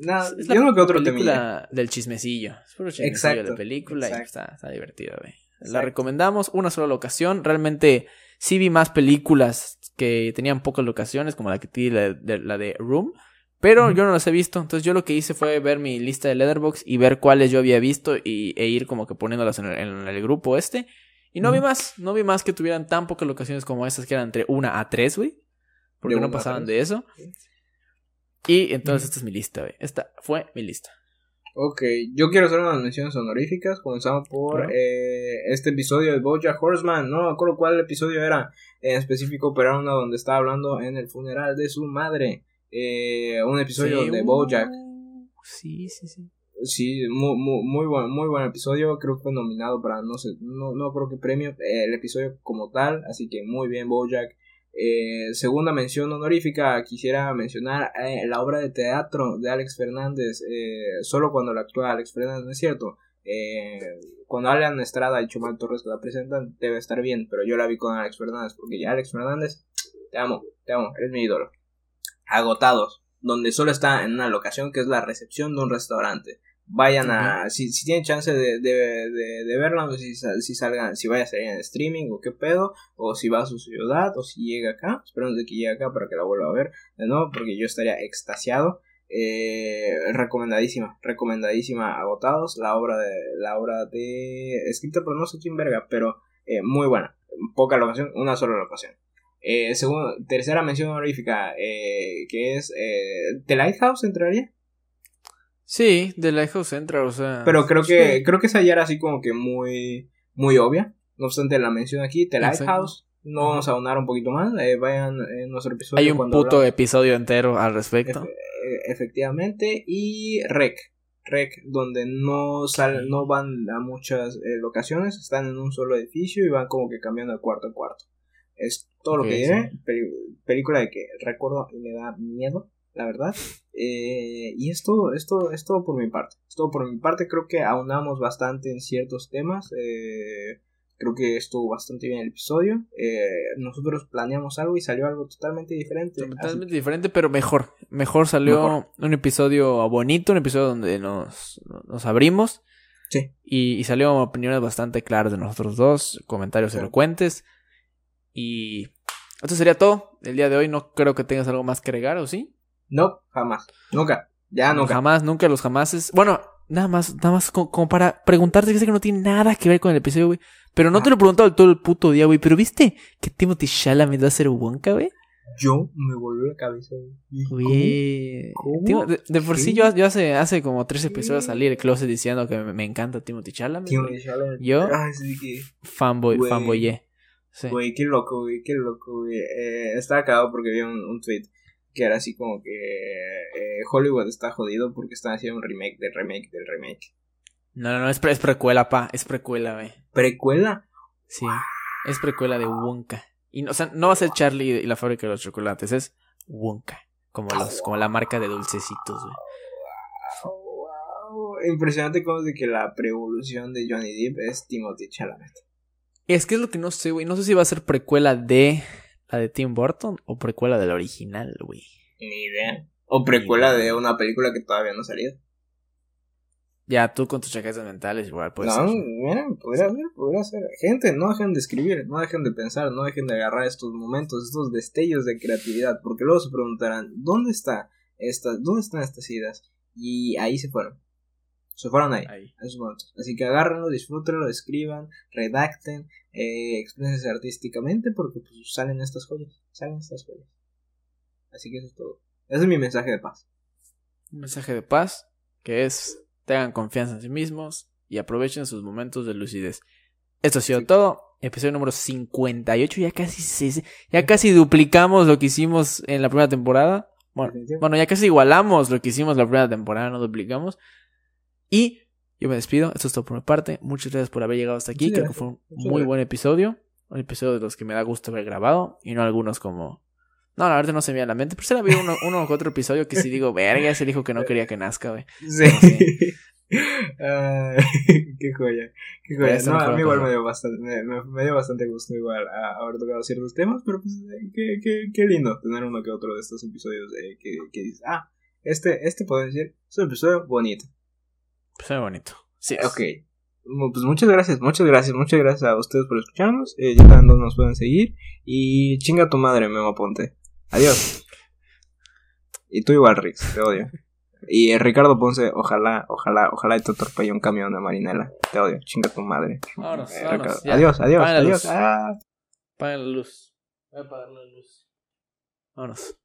No, Es la yo no que otro película del chismecillo. Es puro chismecillo Exacto, la película y exacto. está, está divertido, güey. La recomendamos una sola locación. Realmente sí vi más películas que tenían pocas locaciones, como la que tiene la de, la de Room. Pero yo no las he visto. Entonces yo lo que hice fue ver mi lista de Letterboxd y ver cuáles yo había visto y, e ir como que poniéndolas en el, en el grupo este. Y no vi más. No vi más que tuvieran tan pocas locaciones como esas que eran entre una a tres, güey. Porque De no pasaban de eso. Y entonces esta es mi lista, güey. Esta fue mi lista. Ok, yo quiero hacer unas menciones honoríficas. Comenzamos por Claro. eh, este episodio de Bojack Horseman. No me acuerdo cuál episodio era en específico, pero era uno donde estaba hablando en el funeral de su madre. Eh, un episodio Sí, de uh, Bojack. Sí, sí, sí. Sí, muy, muy, muy, buen, muy buen episodio. Creo que fue nominado para no sé, no, no creo que premio eh, el episodio como tal. Así que muy bien, Bojack. Eh, segunda mención honorífica, quisiera mencionar eh, la obra de teatro de Alex Fernández. eh, solo cuando la actúa Alex Fernández, ¿no es cierto? Cuando Alan Estrada y Chumel Torres la presentan, debe estar bien. Pero yo la vi con Alex Fernández, porque ya Alex Fernández, te amo, te amo, eres mi ídolo. Agotados, donde solo está en una locación que es la recepción de un restaurante vayan a si, si tienen chance de, de, de, de verla si, si salgan si vaya a salir en streaming o qué pedo o si va a su ciudad o si llega acá. Esperamos de que llegue acá para que la vuelva a ver de nuevo porque yo estaría extasiado. Eh, recomendadísima recomendadísima agotados la obra de la obra de escrita por no sé quién verga pero eh, muy buena. Poca locación una sola locación. Eh, segundo, tercera mención honorífica eh, que es The Lighthouse entraría Sí, de Lighthouse Central, o sea. Pero creo que, sí. creo que esa ya era así como que muy, muy obvia. No obstante, la mención aquí, The Exacto. Lighthouse. No vamos a aunar un poquito más. eh, vayan en nuestro episodio. Hay un cuando puto hablamos- episodio entero al respecto. Efe- eh, efectivamente. Y Rec. Rec, donde no salen, no van a muchas eh, locaciones. Están en un solo edificio y van como que cambiando de cuarto en cuarto. Es todo lo que diré. Peli- película de que recuerdo y me da miedo, la verdad. Eh, y es todo, es todo, es todo por mi parte. Es todo por mi parte. Creo que aunamos bastante en ciertos temas. Eh, creo que estuvo bastante bien el episodio. Eh, nosotros planeamos algo y salió algo totalmente diferente. Así Totalmente diferente, pero mejor. Mejor salió Mejor. un episodio bonito, un episodio donde nos, nos abrimos. Sí. Y, y salió opiniones bastante claras de nosotros dos, comentarios Sí. elocuentes. Y esto sería todo. El día de hoy no creo que tengas algo más que agregar, ¿o sí? No, jamás. Nunca. Ya nunca. Jamás, nunca los jamases. Bueno, nada más, nada más co- como, para preguntarte que sé que no tiene nada que ver con el episodio, güey. Pero no te lo he preguntado todo el puto día, güey. Pero viste que Timothy Chalamet va a ser Wonka, güey. Yo me volvió la cabeza. güey. ¿Cómo? ¿Cómo? De, de por sí yo, yo hace, hace como tres episodios salí del closet diciendo que me, me encanta Timothy Chalamet. Güey. Chalamet. Yo- sí, que. Fanboy, Güey. fanboyé. Sí. Güey, qué loco, güey, qué loco, güey. Eh, estaba cagado porque vi un, un tweet que era así como que eh, Hollywood está jodido porque están haciendo un remake del remake del remake. No, no, no, es, pre- es precuela, pa. Es precuela, güey. ¿Precuela? Sí. Es precuela de Wonka. Y, no- o sea, no va a ser Charlie y la fábrica de los chocolates, es Wonka. Como, los, como la marca de dulcecitos, güey. Impresionante cómo es de que la preevolución de Johnny Depp es Timothy Chalamet. Es que es lo que no sé, güey. No sé si va a ser precuela de la de Tim Burton o precuela de la original, güey. Ni idea. O precuela de una película que todavía no ha salido. Ya, tú con tus chaquetas mentales igual puede no, ser. mira, podría ser, podría ser. Gente, no dejen de escribir, no dejen de pensar, no dejen de agarrar estos momentos, estos destellos de creatividad, porque luego se preguntarán, ¿dónde está esta, dónde están estas ideas? Y ahí se fueron. Se fueron ahí, Ahí. a esos momentos. Así que agárrenlo, disfrútenlo, escriban, redacten, eh, exprésense artísticamente, porque pues salen estas joyas, salen estas joyas. Así que eso es todo. Ese es mi mensaje de paz. Un mensaje de paz que es tengan confianza en sí mismos y aprovechen sus momentos de lucidez. Esto ha sido Sí. todo. Episodio número 58. Ya casi, se- ya casi duplicamos lo que hicimos en la primera temporada. Bueno, bueno, ya casi igualamos lo que hicimos la primera temporada, no duplicamos. Y yo me despido. Esto es todo por mi parte. Muchas gracias por haber llegado hasta aquí. Creo que fue un muy gracias. buen episodio. Un episodio de los que me da gusto haber grabado. Y no algunos como. No, la verdad no se me viene a la mente. Pero será habido uno, uno u otro episodio que sí digo, verga, ese dijo que no quería que nazca, güey. Sí. qué joya, qué joya. No, a mí igual me dio bastante, me, me- dio bastante gusto igual a, haber tocado ciertos temas, pero pues eh, qué, qué, qué lindo tener uno que otro de estos episodios eh, que, que dices, ah, este, este puedo decir, es un episodio bonito. Pues muy bonito. Sí. Ok. Mu- Pues muchas gracias, muchas gracias, muchas gracias a ustedes por escucharnos. Eh, ya saben dónde nos pueden seguir. Y chinga tu madre, Memo Ponte. Adiós. Y tú igual, Rix, te odio. Y eh, Ricardo Ponce, ojalá, ojalá, ojalá y te atropelle un camión de marinela. Te odio, chinga tu madre. Vámonos, Eh, vámonos. Adiós, adiós, la adiós. luz. Ah. La luz. Voy a apagar la luz. Vámonos.